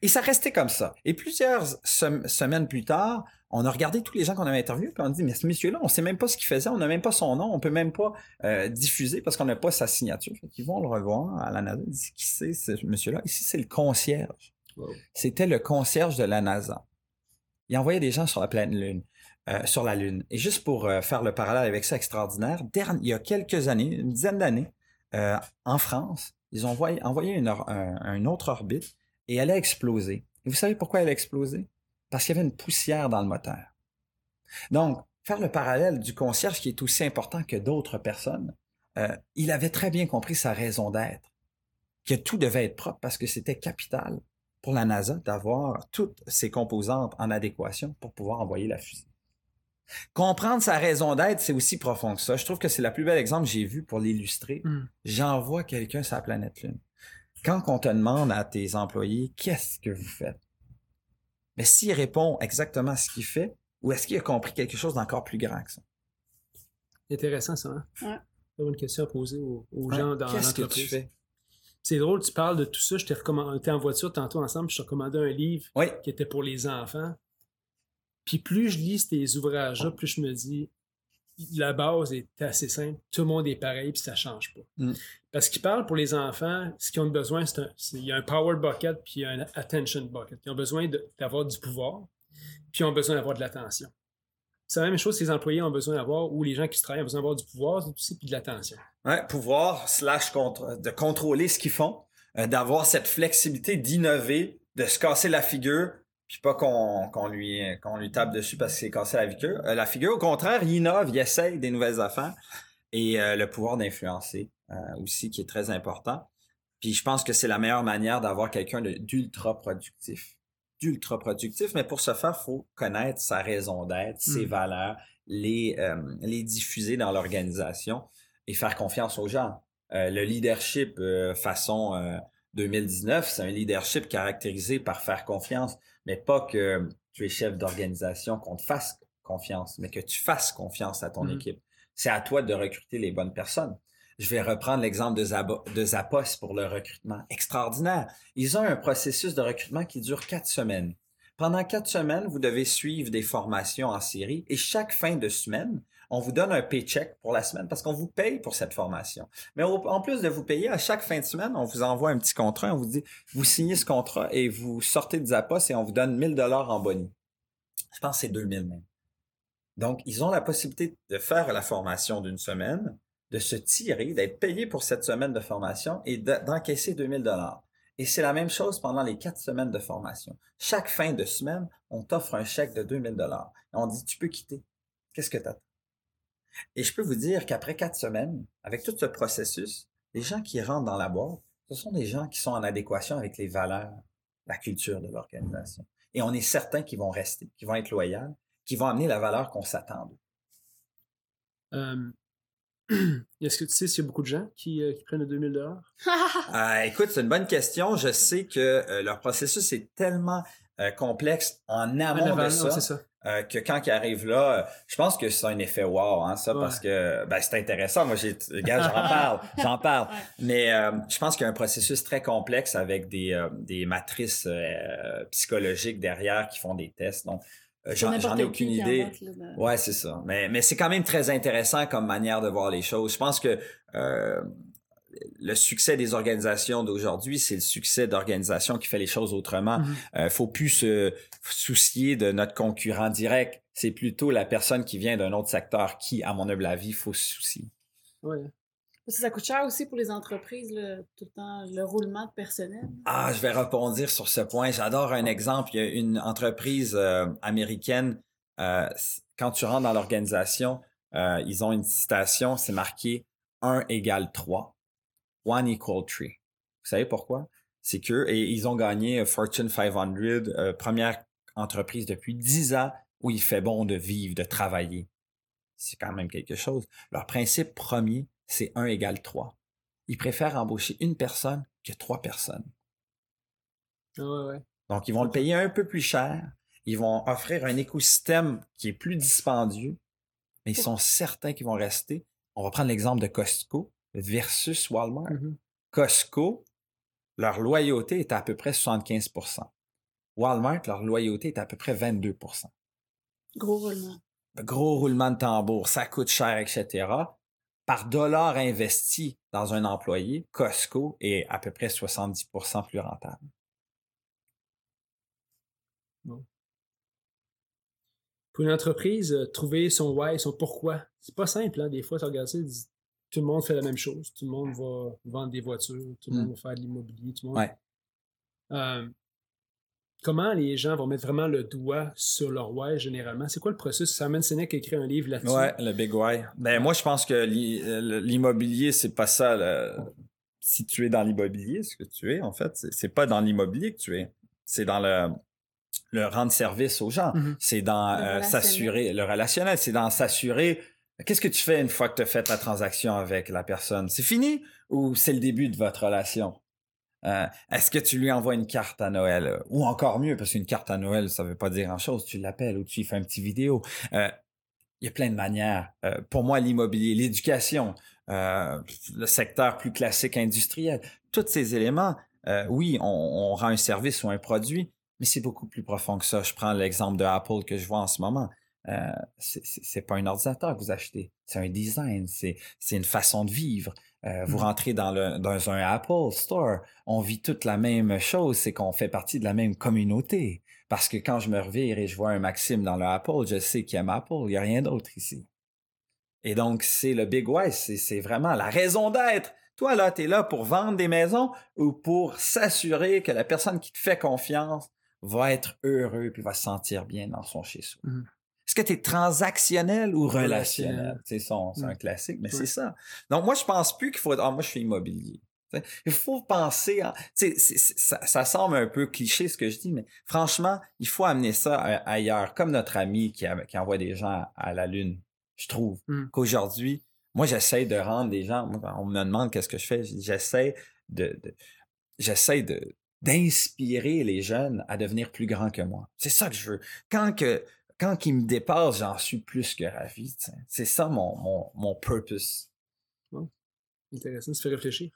Et ça restait comme ça. Et plusieurs sem- semaines plus tard, on a regardé tous les gens qu'on avait interviewés, puis on a dit, mais ce monsieur-là, on sait même pas ce qu'il faisait, on n'a même pas son nom, on peut même pas euh, diffuser parce qu'on n'a pas sa signature. Fait qu'ils vont le revoir à la NASA. Ils disent, qui c'est ce monsieur-là? Ici, c'est le concierge. Wow. C'était le concierge de la NASA. Il envoyait des gens sur la planète Lune, euh, sur la Lune. Et juste pour euh, faire le parallèle avec ça extraordinaire, il y a quelques années, une dizaine d'années, en France, ils ont envoyé, envoyé une, or- un, un autre orbite et elle a explosé. Et vous savez pourquoi elle a explosé? Parce qu'il y avait une poussière dans le moteur. Donc, faire le parallèle du concierge qui est aussi important que d'autres personnes, euh, il avait très bien compris sa raison d'être, que tout devait être propre parce que c'était capital pour la NASA d'avoir toutes ses composantes en adéquation pour pouvoir envoyer la fusée. Comprendre sa raison d'être, c'est aussi profond que ça. Je trouve que c'est la plus belle exemple que j'ai vu pour l'illustrer. Mm. J'envoie quelqu'un sur la planète Lune. Quand on te demande à tes employés qu'est-ce que vous faites, mais s'il répond exactement ce qu'il fait, ou est-ce qu'il a compris quelque chose d'encore plus grand que ça? Intéressant, ça. Hein? Ouais. C'est une question à poser aux, aux Ouais, gens dans Qu'est-ce que tu l'entreprise. fais? C'est drôle, tu parles de tout ça. Je t'ai recommandé, on était en voiture tantôt ensemble, je t'ai recommandé un livre qui était pour les enfants. Puis plus je lis ces ouvrages-là, plus je me dis, la base est assez simple. Tout le monde est pareil, puis ça change pas. Mm. Parce qu'ils parlent pour les enfants, ce qu'ils ont besoin, c'est un, c'est- il y a un power bucket, puis un attention bucket. Ils ont besoin d'avoir du pouvoir, puis ils ont besoin d'avoir de l'attention. C'est la même chose que les employés ont besoin d'avoir, ou les gens qui se travaillent ont besoin d'avoir du pouvoir aussi, puis de l'attention. Ouais, pouvoir slash contre, de contrôler ce qu'ils font, euh, d'avoir cette flexibilité d'innover, de se casser la figure, puis pas qu'on qu'on lui qu'on lui tape dessus parce qu'il s'est cassé la figure. Euh, la figure, au contraire, il innove, il essaye des nouvelles affaires et euh, le pouvoir d'influencer euh, aussi qui est très important. Puis je pense que c'est la meilleure manière d'avoir quelqu'un d'ultra productif. D'ultra productif, mais pour ce faire, faut connaître sa raison d'être, ses Mm. valeurs, les les diffuser dans l'organisation et faire confiance aux gens. Euh, le leadership euh, façon euh, 2019, c'est un leadership caractérisé par faire confiance, mais pas que tu es chef d'organisation, qu'on te fasse confiance, mais que tu fasses confiance à ton Mhm. équipe. C'est à toi de recruter les bonnes personnes. Je vais reprendre l'exemple de, Zabo- de Zappos pour le recrutement. Extraordinaire. Ils ont un processus de recrutement qui dure quatre semaines. Pendant quatre semaines, vous devez suivre des formations en série et chaque fin de semaine, on vous donne un paycheck pour la semaine parce qu'on vous paye pour cette formation. Mais en plus de vous payer, à chaque fin de semaine, on vous envoie un petit contrat, on vous dit, vous signez ce contrat et vous sortez de Zappos et on vous donne 1000 dollars en boni. Je pense que c'est 2000 même. Donc, ils ont la possibilité de faire la formation d'une semaine, de se tirer, d'être payé pour cette semaine de formation et de- d'encaisser 2000 dollars. Et c'est la même chose pendant les quatre semaines de formation. Chaque fin de semaine, on t'offre un chèque de 2000 dollars. On dit, tu peux quitter. Qu'est-ce que tu Et je peux vous dire qu'après quatre semaines, avec tout ce processus, les gens qui rentrent dans la boîte, ce sont des gens qui sont en adéquation avec les valeurs, la culture de l'organisation. Et on est certain qu'ils vont rester, qu'ils vont être loyaux, qu'ils vont amener la valeur qu'on s'attend d'eux. Euh, [clears throat] Est-ce que tu sais s'il y a beaucoup de gens qui, euh, qui prennent le 2000 Euh, [laughs] écoute, c'est une bonne question. Je sais que euh, leur processus est tellement euh, complexe en amont de ça, euh, que quand ils arrivent là, euh, je pense que c'est un effet wow, hein, ça, Ouais. parce que ben, c'est intéressant. Moi, j'ai, regarde, j'en [laughs] parle, j'en parle. Ouais. Mais euh, je pense qu'il y a un processus très complexe avec des, des matrices psychologiques derrière qui font des tests. Donc, j'en, ai aucune idée. Ouais, c'est ça. Mais, mais c'est quand même très intéressant comme manière de voir les choses. Je pense que le succès des organisations d'aujourd'hui, c'est le succès d'organisations qui fait les choses autrement. Mhm. Euh, faut plus se soucier de notre concurrent direct. C'est plutôt la personne qui vient d'un autre secteur qui, à mon humble avis, faut se soucier. Parce que ça coûte cher aussi pour les entreprises, tout le temps, le roulement de personnel. Ah, je vais rebondir sur ce point. J'adore un exemple. Il y a une entreprise euh, américaine. euh, quand tu rentres dans l'organisation, euh, ils ont une citation, c'est marqué 1 égale 3. One equal 3. Vous savez pourquoi? C'est que, et ils ont gagné euh, Fortune 500, euh, première entreprise depuis 10 ans où il fait bon de vivre, de travailler. C'est quand même quelque chose. Leur principe premier, c'est 1 égale 3. Ils préfèrent embaucher une personne que trois personnes. Ouais, ouais. Donc, ils vont le payer un peu plus cher. Ils vont offrir un écosystème qui est plus dispendieux, mais ils sont certains qu'ils vont rester. On va prendre l'exemple de Costco versus Walmart. Mhm. Costco, leur loyauté est à peu près 75% Walmart, leur loyauté est à peu près 22% Gros roulement. Gros roulement de tambour, ça coûte cher, etc. Par dollar investi dans un employé, Costco est à peu près 70% plus rentable. Pour une entreprise, euh, trouver son why, son pourquoi, c'est pas simple. Hein? Des fois, ça, tu dis, tout le monde fait la même chose. Tout le monde va vendre des voitures, tout le Mm. monde va faire de l'immobilier, tout le monde. Ouais. Euh, comment les gens vont mettre vraiment le doigt sur leur why généralement? C'est quoi le processus? Simon Sinek a écrit un livre là-dessus. Ouais, le Big Why. Ben, moi, je pense que euh, l'immobilier, c'est pas ça. le- Si tu es dans l'immobilier, ce que tu es, en fait, c'est- pas dans l'immobilier que tu es. C'est dans le, le rendre service aux gens. Mhm. C'est dans Le euh, s'assurer, le relationnel, c'est dans s'assurer. Qu'est-ce que tu fais une fois que tu as fait la transaction avec la personne? C'est fini ou c'est le début de votre relation? Euh, Est-ce que tu lui envoies une carte à Noël? Ou encore mieux, parce qu'une carte à Noël, ça veut pas dire grand-chose. Tu l'appelles ou tu lui fais un petit vidéo. Euh, il y a plein de manières. Euh, pour moi, l'immobilier, l'éducation, le secteur plus classique industriel, tous ces éléments, oui, on, on rend un service ou un produit, mais c'est beaucoup plus profond que ça. Je prends l'exemple de Apple que je vois en ce moment. Euh, c'est- pas un ordinateur que vous achetez, c'est un design, c'est une façon de vivre. Euh, vous Mhm. rentrez dans, le, dans un Apple Store, on vit toute la même chose, c'est qu'on fait partie de la même communauté. Parce que quand je me revire et je vois un Maxime dans le Apple, je sais qu'il aime Apple, il n'y a rien d'autre ici. Et donc, c'est le Big Why, c'est vraiment la raison d'être. Toi, là, tu es là pour vendre des maisons ou pour s'assurer que la personne qui te fait confiance va être heureux puis va se sentir bien dans son chez-soi. Mhm. Est-ce que tu es transactionnel ou relationnel? C'est un classique, mais c'est ça. Donc, moi, je pense plus qu'il faut... Ah, moi, je suis immobilier. T'sais, Il faut penser... en- ça, ça semble un peu cliché, ce que je dis, mais franchement, il faut amener ça a- ailleurs. Comme notre ami qui, a- qui envoie des gens à, la Lune. Je trouve Mm. qu'aujourd'hui, moi, j'essaie de rendre des gens... on me demande qu'est-ce que je fais. J'essaie de... de- j'essaie de d'inspirer les jeunes à devenir plus grands que moi. C'est ça que je veux. Quand que quand ils me dépassent, j'en suis plus que ravi. t'sais. C'est ça mon, mon, mon purpose. Intéressant, ça fait réfléchir.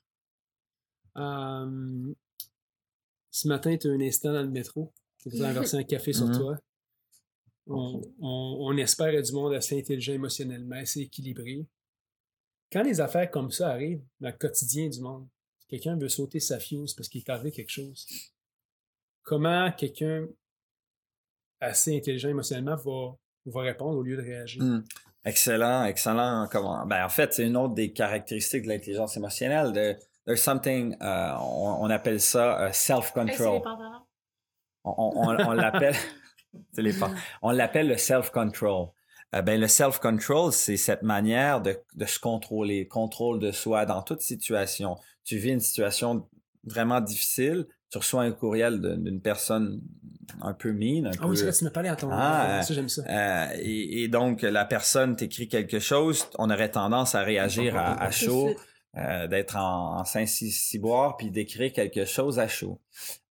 Euh, ce matin, tu as un instant dans le métro. Tu as inversé un café sur Mhm. toi. On, on, on espère être du monde assez intelligent émotionnellement, assez équilibré. Quand les affaires comme ça arrivent dans le quotidien du monde, quelqu'un veut sauter sa fuse parce qu'il est arrivé quelque chose, comment quelqu'un assez intelligent émotionnellement va, va répondre au lieu de réagir? Mm. Excellent, excellent. Comment Ben en fait, c'est une autre des caractéristiques de l'intelligence émotionnelle. De, there's something, euh, on, on appelle ça euh, self-control. On, on- on- l'appelle, [laughs] c'est les pas- on l'appelle le self-control. Euh, ben le self-control, c'est cette manière de, de se contrôler, contrôle de soi dans toute situation. Tu vis une situation vraiment difficile, tu reçois un courriel d'une personne un peu mine, un Ah oui, c'est peu, vrai, tu m'as parlé à ton. Ah, ça, j'aime ça. euh, et, et donc, la personne t'écrit quelque chose, on aurait tendance à réagir à, chaud, euh, d'être en, en Saint-Cyboire, puis d'écrire quelque chose à chaud.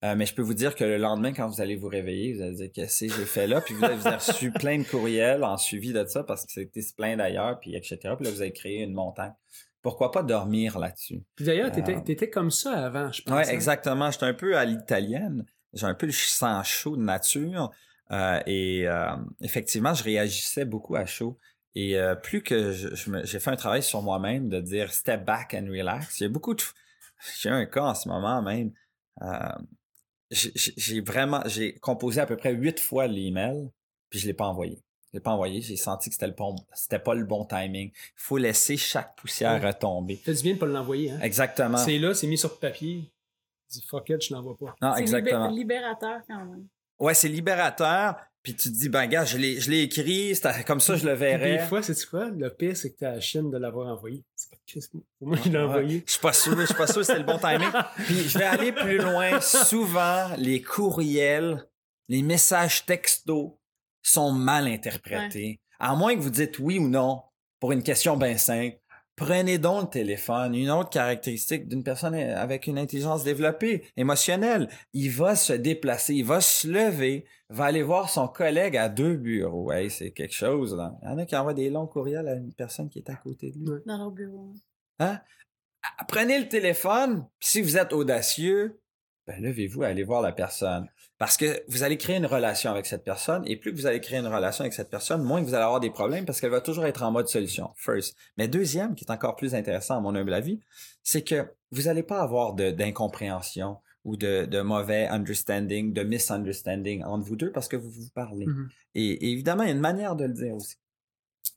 Euh, mais je peux vous dire que le lendemain, quand vous allez vous réveiller, vous allez dire qu'est-ce que j'ai fait là, puis vous avez, vous avez reçu plein de courriels en suivi de ça parce que c'était plaindre d'ailleurs, puis etc. Puis là, vous avez créé une montagne. Pourquoi pas dormir là-dessus? Puis d'ailleurs, t'étais, Euh, t'étais comme ça avant, je pense. Hein? exactement. J'étais un peu à l'italienne. J'ai un peu le sang chaud de nature. euh, et euh, effectivement, je réagissais beaucoup à chaud. Et plus que j'ai fait un travail sur moi-même de dire step back and relax. A beaucoup de. J'ai un cas en ce moment même. j'ai- j'ai j'ai vraiment. J'ai composé à peu près huit fois l'email, puis je ne l'ai pas envoyé. Je l'ai pas envoyé. J'ai senti que c'était le bon, c'était pas le bon timing. Il faut laisser chaque poussière Ouais. retomber. Fait du bien de pas l'envoyer. Hein? Exactement. C'est là, c'est mis sur papier. Dis fuck it, je l'envoie pas. Non, C'est exactement. libé- libérateur quand même. Ouais, c'est libérateur. Puis tu te dis, ben gars, je l'ai, je l'ai écrit, c'est- comme ça je le Puis Des verrai. fois, c'est quoi? Le pire, c'est que t'as la chienne de l'avoir envoyé. C'est pas Chris, Pour moi, il l'a Ouais. envoyé. Je suis pas sûr, je suis pas sûr que c'est le bon timing. Puis je vais aller plus loin. Souvent, les courriels, les messages textos sont mal interprétés. À moins que vous dites oui ou non pour une question bien simple. Prenez donc le téléphone. Une autre caractéristique d'une personne avec une intelligence développée, émotionnelle, il va se déplacer, il va se lever, va aller voir son collègue à deux bureaux. Hey, c'est quelque chose. Là. Il y en a qui envoient des longs courriels à une personne qui est à côté de lui. Dans leur bureau. Hein? Prenez le téléphone, puis si vous êtes audacieux, ben levez-vous, allez voir la personne. Parce que vous allez créer une relation avec cette personne, et plus que vous allez créer une relation avec cette personne, moins que vous allez avoir des problèmes parce qu'elle va toujours être en mode solution, first. Mais deuxième, qui est encore plus intéressant à mon humble avis, c'est que vous n'allez pas avoir d'incompréhension ou de, de mauvais understanding, de misunderstanding entre vous deux parce que vous vous parlez. Mhm. Et, et évidemment, il y a une manière de le dire aussi.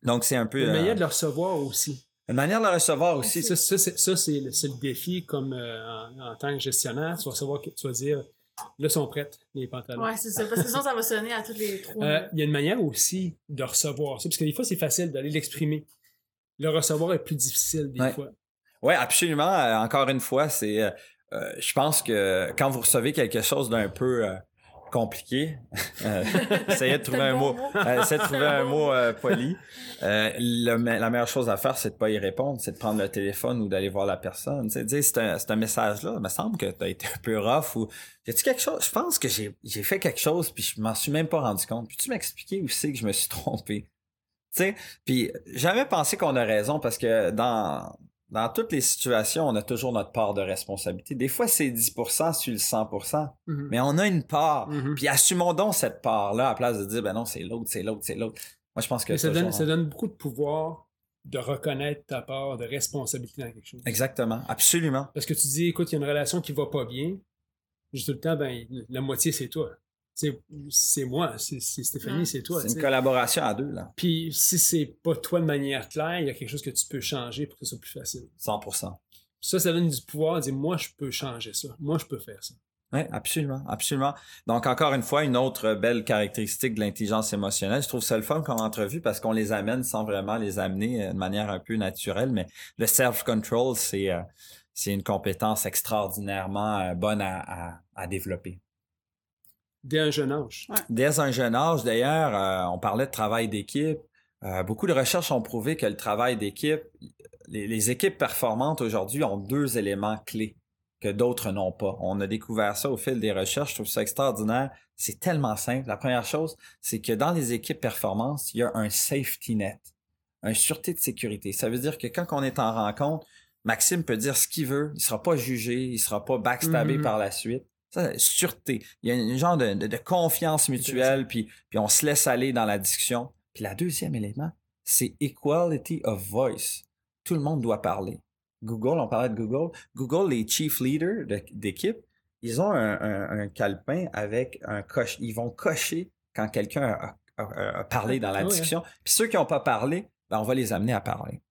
Donc, c'est un peu... Une euh, manière de le recevoir aussi. une manière de le recevoir aussi. Ça, ça, c'est, le, le défi comme euh, en, en tant que gestionnaire. Tu vas savoir tu vas dire là sont prêtes les pantalons. Ouais, c'est ça. Parce que sinon, ça va sonner à toutes les trois. Euh, Il y a une manière aussi de recevoir ça, parce que des fois, c'est facile d'aller l'exprimer. Le recevoir est plus difficile des Ouais. fois. Oui, absolument. Euh, encore une fois, c'est. euh, euh, je pense que quand vous recevez quelque chose d'un peu euh, compliqué, [laughs] euh, essayez de trouver C'est un mot. euh, essayez de C'est trouver un mot euh, poli. Le la meilleure chose à faire, c'est de pas y répondre, c'est de prendre le téléphone ou d'aller voir la personne. Tu sais, dire, c'est un, c'est un message-là. Il me semble que tu as été un peu rough ou. J'ai-tu quelque chose? Je pense que j'ai j'ai fait quelque chose puis je m'en suis même pas rendu compte. Puis tu m'expliquer où c'est que je me suis trompé? Tu sais, puis jamais pensé qu'on a raison parce que dans, dans toutes les situations, on a toujours notre part de responsabilité. Des fois, c'est 10% sur le 100%, Mhm. mais on a une part. Mhm. Puis assumons donc cette part-là à place de dire, ben non, c'est l'autre, c'est l'autre, c'est l'autre. Moi, je pense que ça, donne, ça donne beaucoup de pouvoir de reconnaître ta part de responsabilité dans quelque chose. Exactement, absolument. Parce que tu dis, écoute, il y a une relation qui va pas bien. Je dis tout le temps, ben, la moitié, c'est toi. C'est c'est moi, c'est c'est Stéphanie, c'est toi. C'est une collaboration à deux, là. Puis si c'est pas toi de manière claire, il y a quelque chose que tu peux changer pour que ce soit plus facile. 100%. Ça, ça donne du pouvoir de dire, moi, je peux changer ça. Moi, je peux faire ça. Oui, absolument, absolument. Donc, encore une fois, une autre belle caractéristique de l'intelligence émotionnelle. Je trouve ça le fun comme entrevue parce qu'on les amène sans vraiment les amener euh, de manière un peu naturelle. Mais le self-control, c'est euh, c'est une compétence extraordinairement euh, bonne à, à- à développer. Dès un jeune âge. Dès un jeune âge, d'ailleurs, euh, on parlait de travail d'équipe. Euh, beaucoup de recherches ont prouvé que le travail d'équipe, les, les équipes performantes aujourd'hui ont deux éléments clés que d'autres n'ont pas. On a découvert ça au fil des recherches. Je trouve ça extraordinaire. C'est tellement simple. La première chose, c'est que dans les équipes performantes, il y a un safety net, un sûreté de sécurité. Ça veut dire que quand on est en rencontre, Maxime peut dire ce qu'il veut. Il sera pas jugé, il sera pas backstabé Mhm. par la suite. Ça, sûreté. Il y a un genre de, de- de confiance mutuelle, puis, puis on se laisse aller dans la discussion. Puis la deuxième élément, c'est equality of voice. Tout le monde doit parler. Google, on parlait de Google. Google, les chief leaders de- d'équipe, ils ont un, un- un calepin avec un coche. Ils vont cocher quand quelqu'un a, a- a parlé dans la Ah ouais. discussion. Puis ceux qui n'ont pas parlé, ben, on va les amener à parler.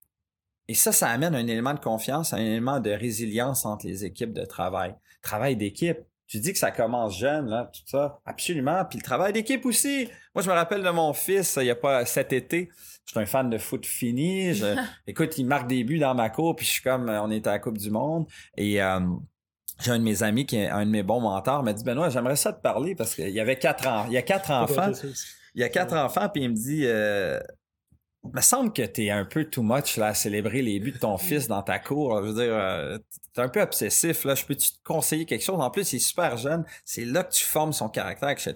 Et ça, ça amène un élément de confiance, un élément de résilience entre les équipes de travail. Travail d'équipe. Tu dis que ça commence jeune, là, tout ça. Absolument. Puis le travail d'équipe aussi. Moi, je me rappelle de mon fils, il y a pas cet été. Je suis un fan de foot fini. Je- [laughs] écoute, il marque des buts dans ma cour, puis je suis comme, euh, on est à la Coupe du Monde. Et euh, j'ai un de mes amis qui est un de mes bons mentors, m'a dit, Benoît, j'aimerais ça te parler parce qu'il y avait quatre ans. Il y a quatre enfants. Il y a quatre enfants, puis il me dit euh, me semble que t'es un peu too much là, à célébrer les buts de ton fils dans ta cour. Je veux dire, euh, t'es un peu obsessif. Je peux-tu te conseiller quelque chose? En plus, il est super jeune. C'est là que tu formes son caractère, etc.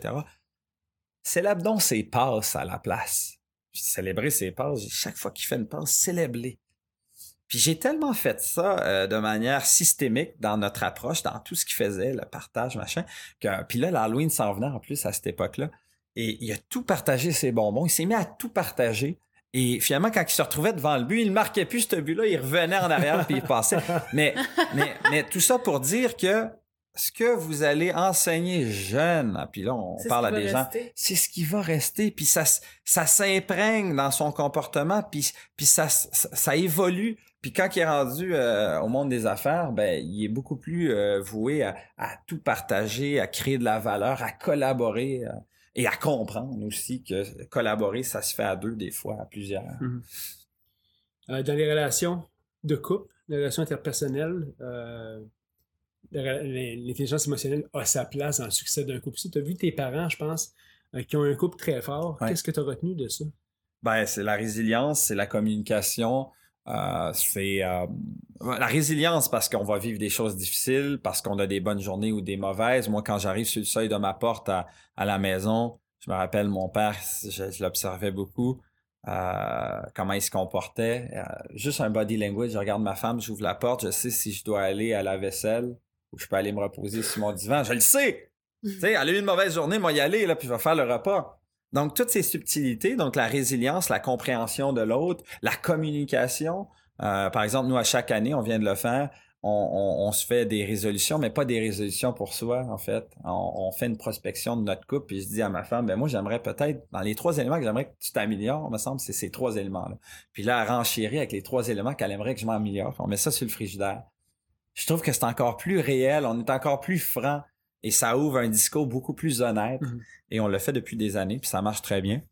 Célèbre donc ses passes à la place. Puis célébrer ses passes, chaque fois qu'il fait une passe, célèbre-les. Puis j'ai tellement fait ça euh, de manière systémique dans notre approche, dans tout ce qu'il faisait, le partage, machin. Que, puis là, l'Halloween s'en venait en plus à cette époque-là. Et il a tout partagé ses bonbons. Il s'est mis à tout partager. Et finalement, quand il se retrouvait devant le but, il ne marquait plus ce but-là, il revenait en arrière puis il passait. [laughs] Mais, mais, mais tout ça pour dire que ce que vous allez enseigner jeune, ah, puis là, on parle à des gens, c'est ce qui va rester, puis ça, ça s'imprègne dans son comportement, puis, puis ça, ça, ça évolue. Puis quand il est rendu euh, au monde des affaires, ben, il est beaucoup plus euh, voué à, à tout partager, à créer de la valeur, à collaborer euh, et à comprendre aussi que collaborer, ça se fait à deux des fois, à plusieurs. Euh, dans les relations de couple, les relations interpersonnelles, euh, l'intelligence émotionnelle a sa place dans le succès d'un couple. Si tu as vu tes parents, je pense, euh, qui ont un couple très fort, Ouais. qu'est-ce que tu as retenu de ça? Ben, c'est la résilience, c'est la communication, euh, c'est euh, la résilience parce qu'on va vivre des choses difficiles, parce qu'on a des bonnes journées ou des mauvaises. Moi, quand j'arrive sur le seuil de ma porte à, à la maison, je me rappelle mon père, je, je l'observais beaucoup, euh, comment il se comportait. Juste un body language, je regarde ma femme, j'ouvre la porte, je sais si je dois aller à la vaisselle ou je peux aller me reposer sur mon divan. Je le sais! [laughs] tu sais, elle a eu une mauvaise journée, moi y aller, là, puis je vais faire le repas. Donc, toutes ces subtilités, donc la résilience, la compréhension de l'autre, la communication. Euh, par exemple, nous, à chaque année, on vient de le faire, on, se fait des résolutions, mais pas des résolutions pour soi, en fait. On, fait une prospection de notre couple, puis je dis à ma femme, ben moi, j'aimerais peut-être, dans les trois éléments que j'aimerais que tu t'améliores, me semble, c'est ces trois éléments-là. Puis là, elle avec les trois éléments qu'elle aimerait que je m'améliore. On met ça sur le frigidaire. Je trouve que c'est encore plus réel, on est encore plus franc, et ça ouvre un discours beaucoup plus honnête. Mhm. Et on le fait depuis des années, puis ça marche très bien.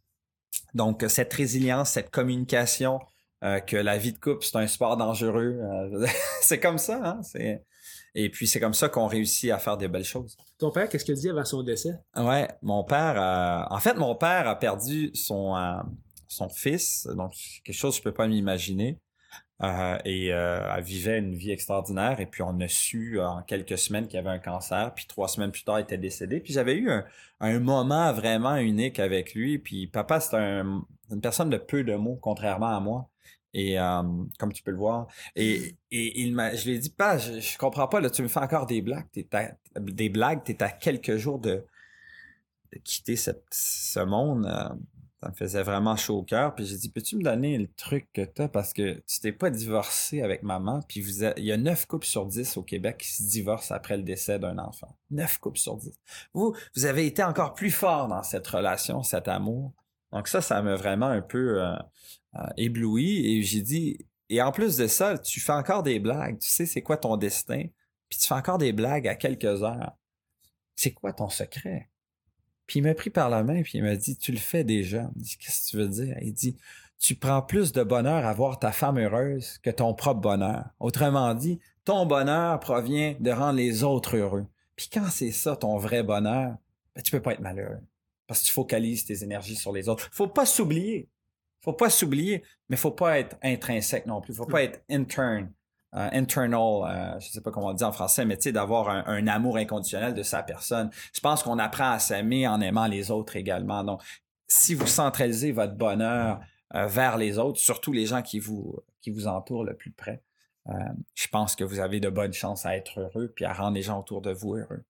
Donc, euh, cette résilience, cette communication, euh, que la vie de couple, c'est un sport dangereux. euh, [laughs] c'est comme ça, hein? c'est- Et puis, c'est comme ça qu'on réussit à faire des belles choses. Ton père, qu'est-ce qu'il dit avant son décès? Ouais, mon père, euh, en fait, mon père a perdu son, son fils, donc quelque chose que je peux pas m'imaginer. Euh, et euh, elle vivait une vie extraordinaire. Et puis, on a su euh, en quelques semaines qu'il avait un cancer. Puis, trois semaines plus tard, il était décédé. Puis, j'avais eu un, moment vraiment unique avec lui. Puis, papa, c'est un- une personne de peu de mots, contrairement à moi. Et comme tu peux le voir. Et, il m'a, je lui ai dit, pas, je, comprends pas, là, tu me fais encore des blagues. T'es à, des blagues, t'es à quelques jours de, quitter ce monde. Ça me faisait vraiment chaud au cœur. Puis j'ai dit, peux-tu me donner le truc que tu as? Parce que tu t'es pas divorcé avec maman. Puis il y a neuf couples sur dix au Québec qui se divorcent après le décès d'un enfant. Neuf couples sur dix. Vous, vous avez été encore plus fort dans cette relation, cet amour. Donc ça, ça m'a vraiment un peu euh, euh, ébloui. Et j'ai dit, et en plus de ça, tu fais encore des blagues. Tu sais c'est quoi ton destin? Puis tu fais encore des blagues à quelques heures. C'est quoi ton secret? Puis il m'a pris par la main, puis il m'a dit, tu le fais déjà. Je dit, qu'est-ce que tu veux dire? Il dit, tu prends plus de bonheur à voir ta femme heureuse que ton propre bonheur. Autrement dit, ton bonheur provient de rendre les autres heureux. Puis quand c'est ça, ton vrai bonheur, ben, tu peux pas être malheureux. Parce que tu focalises tes énergies sur les autres. Faut pas s'oublier. Faut pas s'oublier, mais faut pas être intrinsèque non plus. Faut pas être interne. Euh, internal, euh, je sais pas comment on dit en français, mais tu sais, d'avoir un, amour inconditionnel de sa personne. Je pense qu'on apprend à s'aimer en aimant les autres également. Donc, si vous centralisez votre bonheur euh, vers les autres, surtout les gens qui vous, qui vous entourent le plus près, je pense que vous avez de bonnes chances à être heureux puis à rendre les gens autour de vous heureux.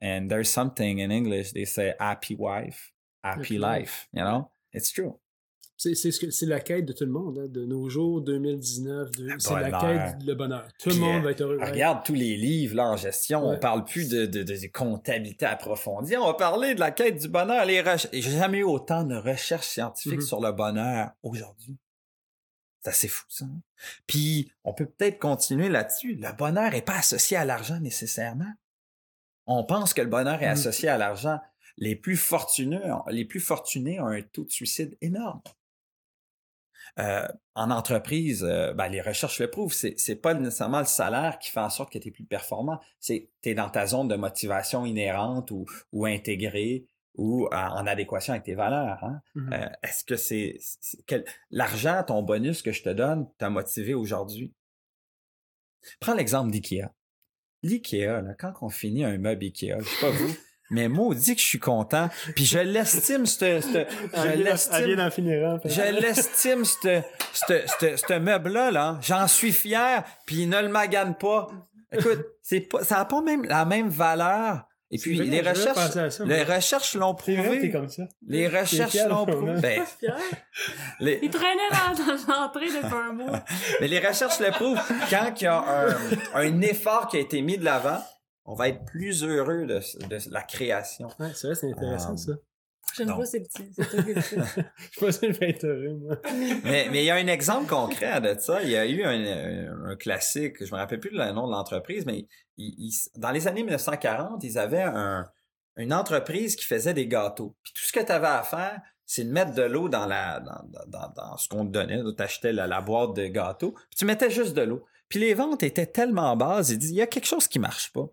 And there's something in English, they say happy wife, happy life, you know? It's true. C'est la quête de tout le monde, hein, de nos jours, 2019. c'est la quête du bonheur. Tout le monde va être heureux. Regarde tous les livres là, en gestion. On parle plus de, de, de, comptabilité approfondie. On va parler de la quête du bonheur. Les J'ai jamais eu autant de recherches scientifiques mm-hmm. sur le bonheur aujourd'hui. C'est assez fou, ça. Hein. Puis, on peut peut-être continuer là-dessus. Le bonheur n'est pas associé à l'argent nécessairement. On pense que le bonheur est mm-hmm. associé à l'argent. Les plus fortunés, les plus fortunés ont un taux de suicide énorme. Euh, en entreprise, euh, ben, les recherches le prouvent, c'est, c'est pas nécessairement le salaire qui fait en sorte que tu es plus performant. C'est tu es dans ta zone de motivation inhérente ou, ou intégrée ou en adéquation avec tes valeurs. Hein. Mmh euh, est-ce que c'est, l'argent, ton bonus que je te donne, t'a motivé aujourd'hui? Prends l'exemple d'IKEA. L'IKEA, quand on finit un meuble IKEA, je sais pas vous, mais moi, dit que je suis content. Puis je l'estime, ce je l'estime, je l'estime, ce meuble-là, là. J'en suis fier, puis il ne le magane pas. Écoute, c'est pas, ça n'a pas même la même valeur. Et puis, les recherches, les recherches l'ont prouvé. comme ça. Les recherches l'ont prouvé. Ben, [laughs] les... Il traînait dans, l'entrée depuis un mois. Mais les recherches le prouvent. Quand il y a un, un effort qui a été mis de l'avant, on va être plus heureux de, la création. Ouais, c'est vrai, c'est intéressant, ça. [laughs] Je ne vois c'est petit. C'est toi qui le Je pense que je vais être heureux, moi. [laughs] mais, mais il y a un exemple concret de ça. Il y a eu un, classique, je me rappelle plus le nom de l'entreprise, mais dans les années 1940, ils avaient une entreprise qui faisait des gâteaux. Puis tout ce que tu avais à faire, c'est de mettre de l'eau dans la dans, dans, ce qu'on te donnait. Tu achetais la, la, boîte de gâteaux, puis tu mettais juste de l'eau. Puis les ventes étaient tellement basses, ils disaient, il y a quelque chose qui marche pas.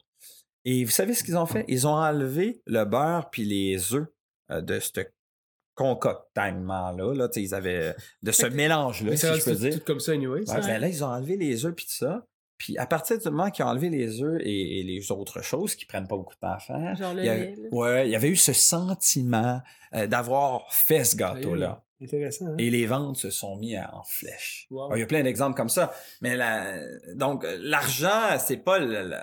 Et vous savez ce qu'ils ont fait? Ils ont enlevé le beurre puis les œufs euh, de ce concoctement-là. Là, ils avaient de ce mélange-là, si je peux dire. Tout comme ça, anyway. Ben là, ils ont enlevé les œufs puis tout ça. Puis à partir du moment qu'ils ont enlevé les œufs et, les autres choses qui prennent pas beaucoup de temps à faire, Genre il, y avait, ouais, il y avait eu ce sentiment euh, d'avoir fait ce gâteau-là. Intéressant. Hein? Et les ventes se sont mis en flèche. il y a plein d'exemples comme ça. Mais la, donc, l'argent, c'est pas le,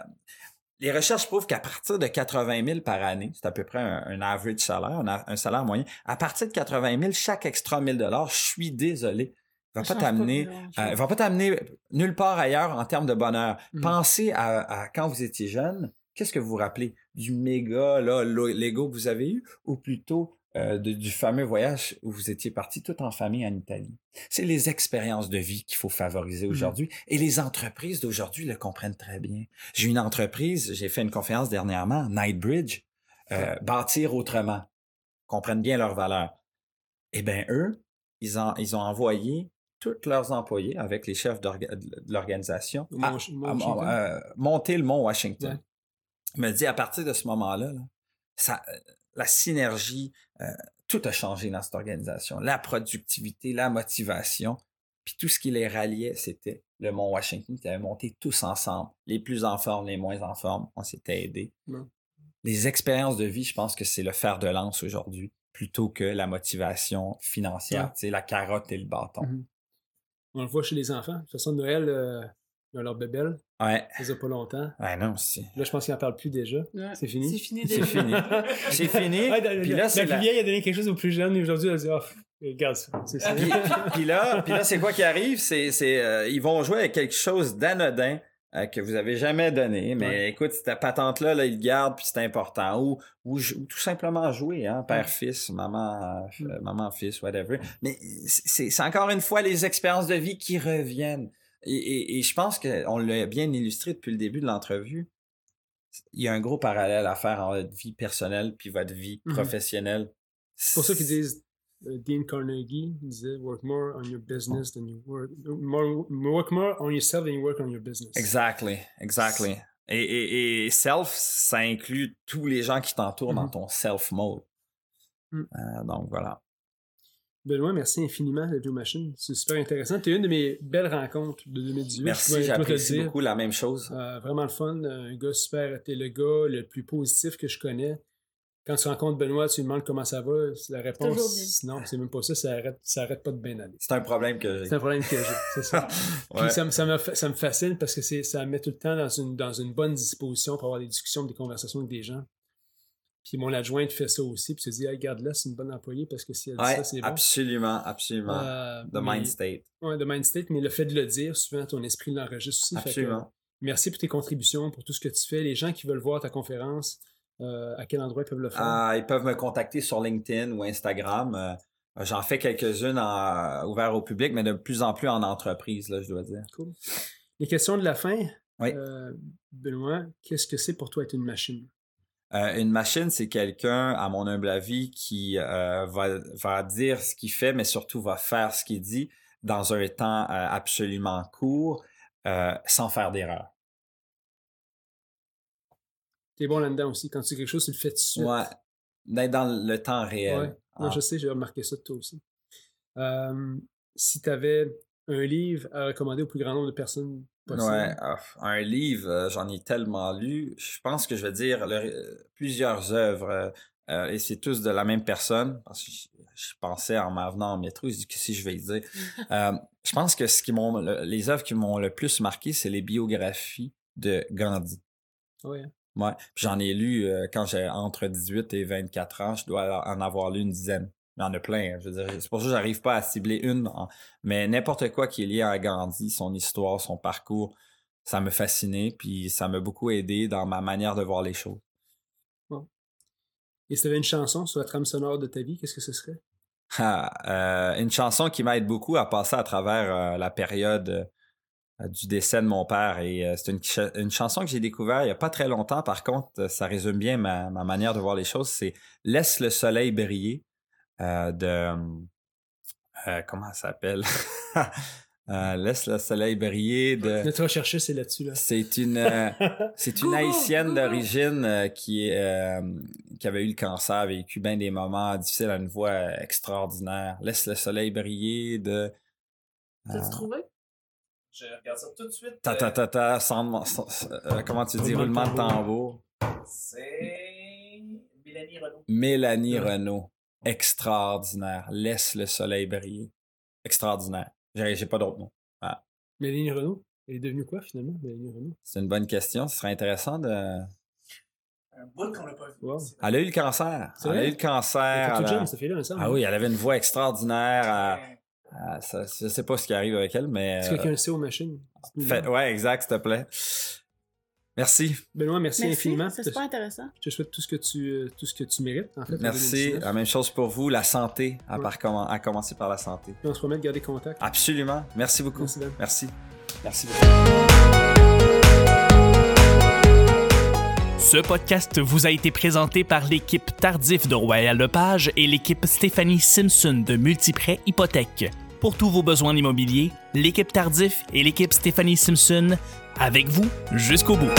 les recherches prouvent qu'à partir de 80 000 par année, c'est à peu près un, average salaire, un, salaire moyen, à partir de 80 000, chaque extra 1000 dollars, je suis désolé, va pas t'amener, euh, va pas t'amener nulle part ailleurs en termes de bonheur. Mm. Pensez à, quand vous étiez jeune, qu'est-ce que vous vous rappelez du méga là, l'ego que vous avez eu, ou plutôt euh, du fameux voyage où vous étiez parti tout en famille en Italie. C'est les expériences de vie qu'il faut favoriser mmh aujourd'hui et les entreprises d'aujourd'hui le comprennent très bien. J'ai une entreprise, j'ai fait une conférence dernièrement, Nightbridge, euh, bâtir autrement, comprennent bien leurs valeurs. Eh bien, eux, ils ont, ils ont envoyé tous leurs employés avec les chefs de l'organisation à, euh, monter le mont Washington. me dit à partir de ce moment-là, là, ça, la synergie, euh, tout a changé dans cette organisation. La productivité, la motivation, puis tout ce qui les ralliait, c'était le Mont Washington qui avait monté tous ensemble, les plus en forme, les moins en forme, on s'était aidés. Les expériences de vie, je pense que c'est le fer de lance aujourd'hui, plutôt que la motivation financière, sais, la carotte et le bâton. Mm-hmm. On le voit chez les enfants. De toute façon, Noël, euh, Ils ont leur bébelle. Ouais. Ça faisait pas longtemps. Ouais, non, c'est. Là, je pense qu'ils en parlent plus déjà. Ouais. C'est fini? C'est fini C'est déjà. fini. C'est [laughs] fini. Ouais, dans- Puis la- là, c'est la plus la- vieille a donné quelque chose au plus jeune, et aujourd'hui, elle a dit, oh, regarde ça. C'est ça. Puis, puis- puis là, puis là, c'est quoi qui arrive? C'est, c'est, euh, ils vont jouer avec quelque chose d'anodin euh, que vous avez jamais donné. Mais Ouais. écoute, cette patente-là, là, ils le gardent, puis c'est important. Ou, ou, tout simplement jouer, hein, père-fils, maman, euh, Mm. maman-fils, whatever. Mais c'est, c'est encore une fois les expériences de vie qui reviennent. Et, et, et je pense qu'on l'a bien illustré depuis le début de l'entrevue. Il y a un gros parallèle à faire en votre vie personnelle puis votre vie Mhm. professionnelle. C'est pour ça qu'ils disent, euh, Dean Carnegie disait, work more on your business than you work, more, work more on yourself than you work on your business. Exactly, exactly. Et, et, et self, ça inclut tous les gens qui t'entourent dans Mhm. ton self mode. Mm. Euh, donc voilà. Benoît, merci infiniment, la Joe Machine. C'est super intéressant. Tu es une de mes belles rencontres de 2018. je Merci, j'apprécie beaucoup la même chose. Euh, vraiment le fun. Un gars super. T'es le gars le plus positif que je connais. Quand tu rencontres Benoît, tu lui demandes comment ça va. La réponse, non, c'est même pas ça. Ça arrête, ça arrête pas de bien aller. C'est un problème que j'ai. C'est un problème que j'ai. C'est ça. [laughs] Ouais. Puis ça, me- ça, me, ça me fascine parce que c'est, ça me met tout le temps dans une, dans une bonne disposition pour avoir des discussions, des conversations avec des gens. Puis mon adjointe fait ça aussi. Puis tu te dis, hey, regarde là, c'est une bonne employée parce que si elle dit Ouais, ça, c'est bon. absolument, absolument. Euh, The mais- mind state. Ouais, the mind state, mais le fait de le dire, souvent ton esprit l'enregistre aussi. Fait que, Absolument. merci pour tes contributions, pour tout ce que tu fais. Les gens qui veulent voir ta conférence, euh, à quel endroit ils peuvent le faire? Euh, ils peuvent me contacter sur LinkedIn ou Instagram. Euh, J'en fais quelques-unes ouvertes au public, mais de plus en plus en entreprise, là, je dois dire. Cool. Les questions de la fin? Oui. Euh, Benoît, qu'est-ce que c'est pour toi être une machine? Euh, une machine, c'est quelqu'un, à mon humble avis, qui euh, va, va dire ce qu'il fait, mais surtout va faire ce qu'il dit dans un temps euh, absolument court, sans faire d'erreur. T'es bon là-dedans aussi. Quand tu sais quelque chose, tu le fais tout de suite. Ouais. D'être dans le temps réel. Ouais. Non, Ah. je sais, j'ai remarqué ça de toi aussi. Si tu avais un livre à recommander au plus grand nombre de personnes possible. Ouais, ah, un livre, euh, j'en ai tellement lu. Je pense que je vais dire le- euh, plusieurs œuvres, euh, et c'est tous de la même personne. Parce que je, je pensais en m'avenant en métro, je dis que si je vais y dire? [laughs] Euh, je pense que ce qui m'ont, le- les œuvres qui m'ont le plus marqué, c'est les biographies de Gandhi. Ouais. Ouais. J'en ai lu euh, quand j'ai entre 18 et 24 ans, je dois en avoir lu une dizaine. Il y en a plein. hein. Je veux dire, c'est pour ça que j'arrive pas à cibler une. Mais n'importe quoi qui est lié à Gandhi, son histoire, son parcours, ça me fascinait, puis ça m'a beaucoup aidé dans ma manière de voir les choses. Et si tu avais une chanson sur la trame sonore de ta vie, qu'est-ce que ce serait? Ah, euh, une chanson qui m'aide beaucoup à passer à travers euh, la période euh, du décès de mon père. Et c'est une, ch- une chanson que j'ai découverte il n'y a pas très longtemps. Par contre, ça résume bien ma, ma manière de voir les choses. C'est Laisse le soleil briller de. euh, comment ça s'appelle? [laughs] Euh, Laisse le soleil briller de. Notre recherché, c'est là-dessus. Là. C'est une, euh, [laughs] c'est une haïtienne d'origine euh, qui, est, euh, qui avait eu le cancer, a vécu bien des moments difficiles à une voix extraordinaire. Laisse le soleil briller de. T'as-tu trouvé? Je regarde ça tout de suite. Ta ta ta ta, sans- sans- euh, comment tu dis, Roulement de tambour. C'est Mélanie Renaud. Mélanie Ouais. Extraordinaire. Laisse le soleil briller. Extraordinaire. J'ai pas d'autre mot. Mélanie Renaud. Elle est devenue quoi finalement, Mélanie Renaud? C'est une bonne question. Ce serait intéressant de. Un bout qu'on n'a pas vu. Wow. C'est- Elle a eu le cancer. Elle a eu le cancer. Elle était toute elle a- jeune, ça fait là, ça. Ah oui, elle avait une voix extraordinaire. elle- elle- ça- je sais pas ce qui arrive avec elle, mais. Est-ce que quelqu'un le sait aux machines? euh, fait- ouais, exact, s'il te plaît. Merci. Benoît, merci, Merci, infiniment. c'est super intéressant. Je te souhaite tout ce que tu, euh, tout ce que tu mérites, en fait. Merci. 2019. La même chose pour vous. La santé, à, Ouais. par commen- à commencer par la santé. On se promet de garder contact. Absolument. Merci beaucoup. Merci, Ben. Merci. Merci beaucoup. Ce podcast vous a été présenté par l'équipe Tardif de Royal Lepage et l'équipe Stéphanie Simpson de Multiprêt Hypothèque. Pour tous vos besoins immobiliers, l'équipe Tardif et l'équipe Stéphanie Simpson avec vous jusqu'au bout.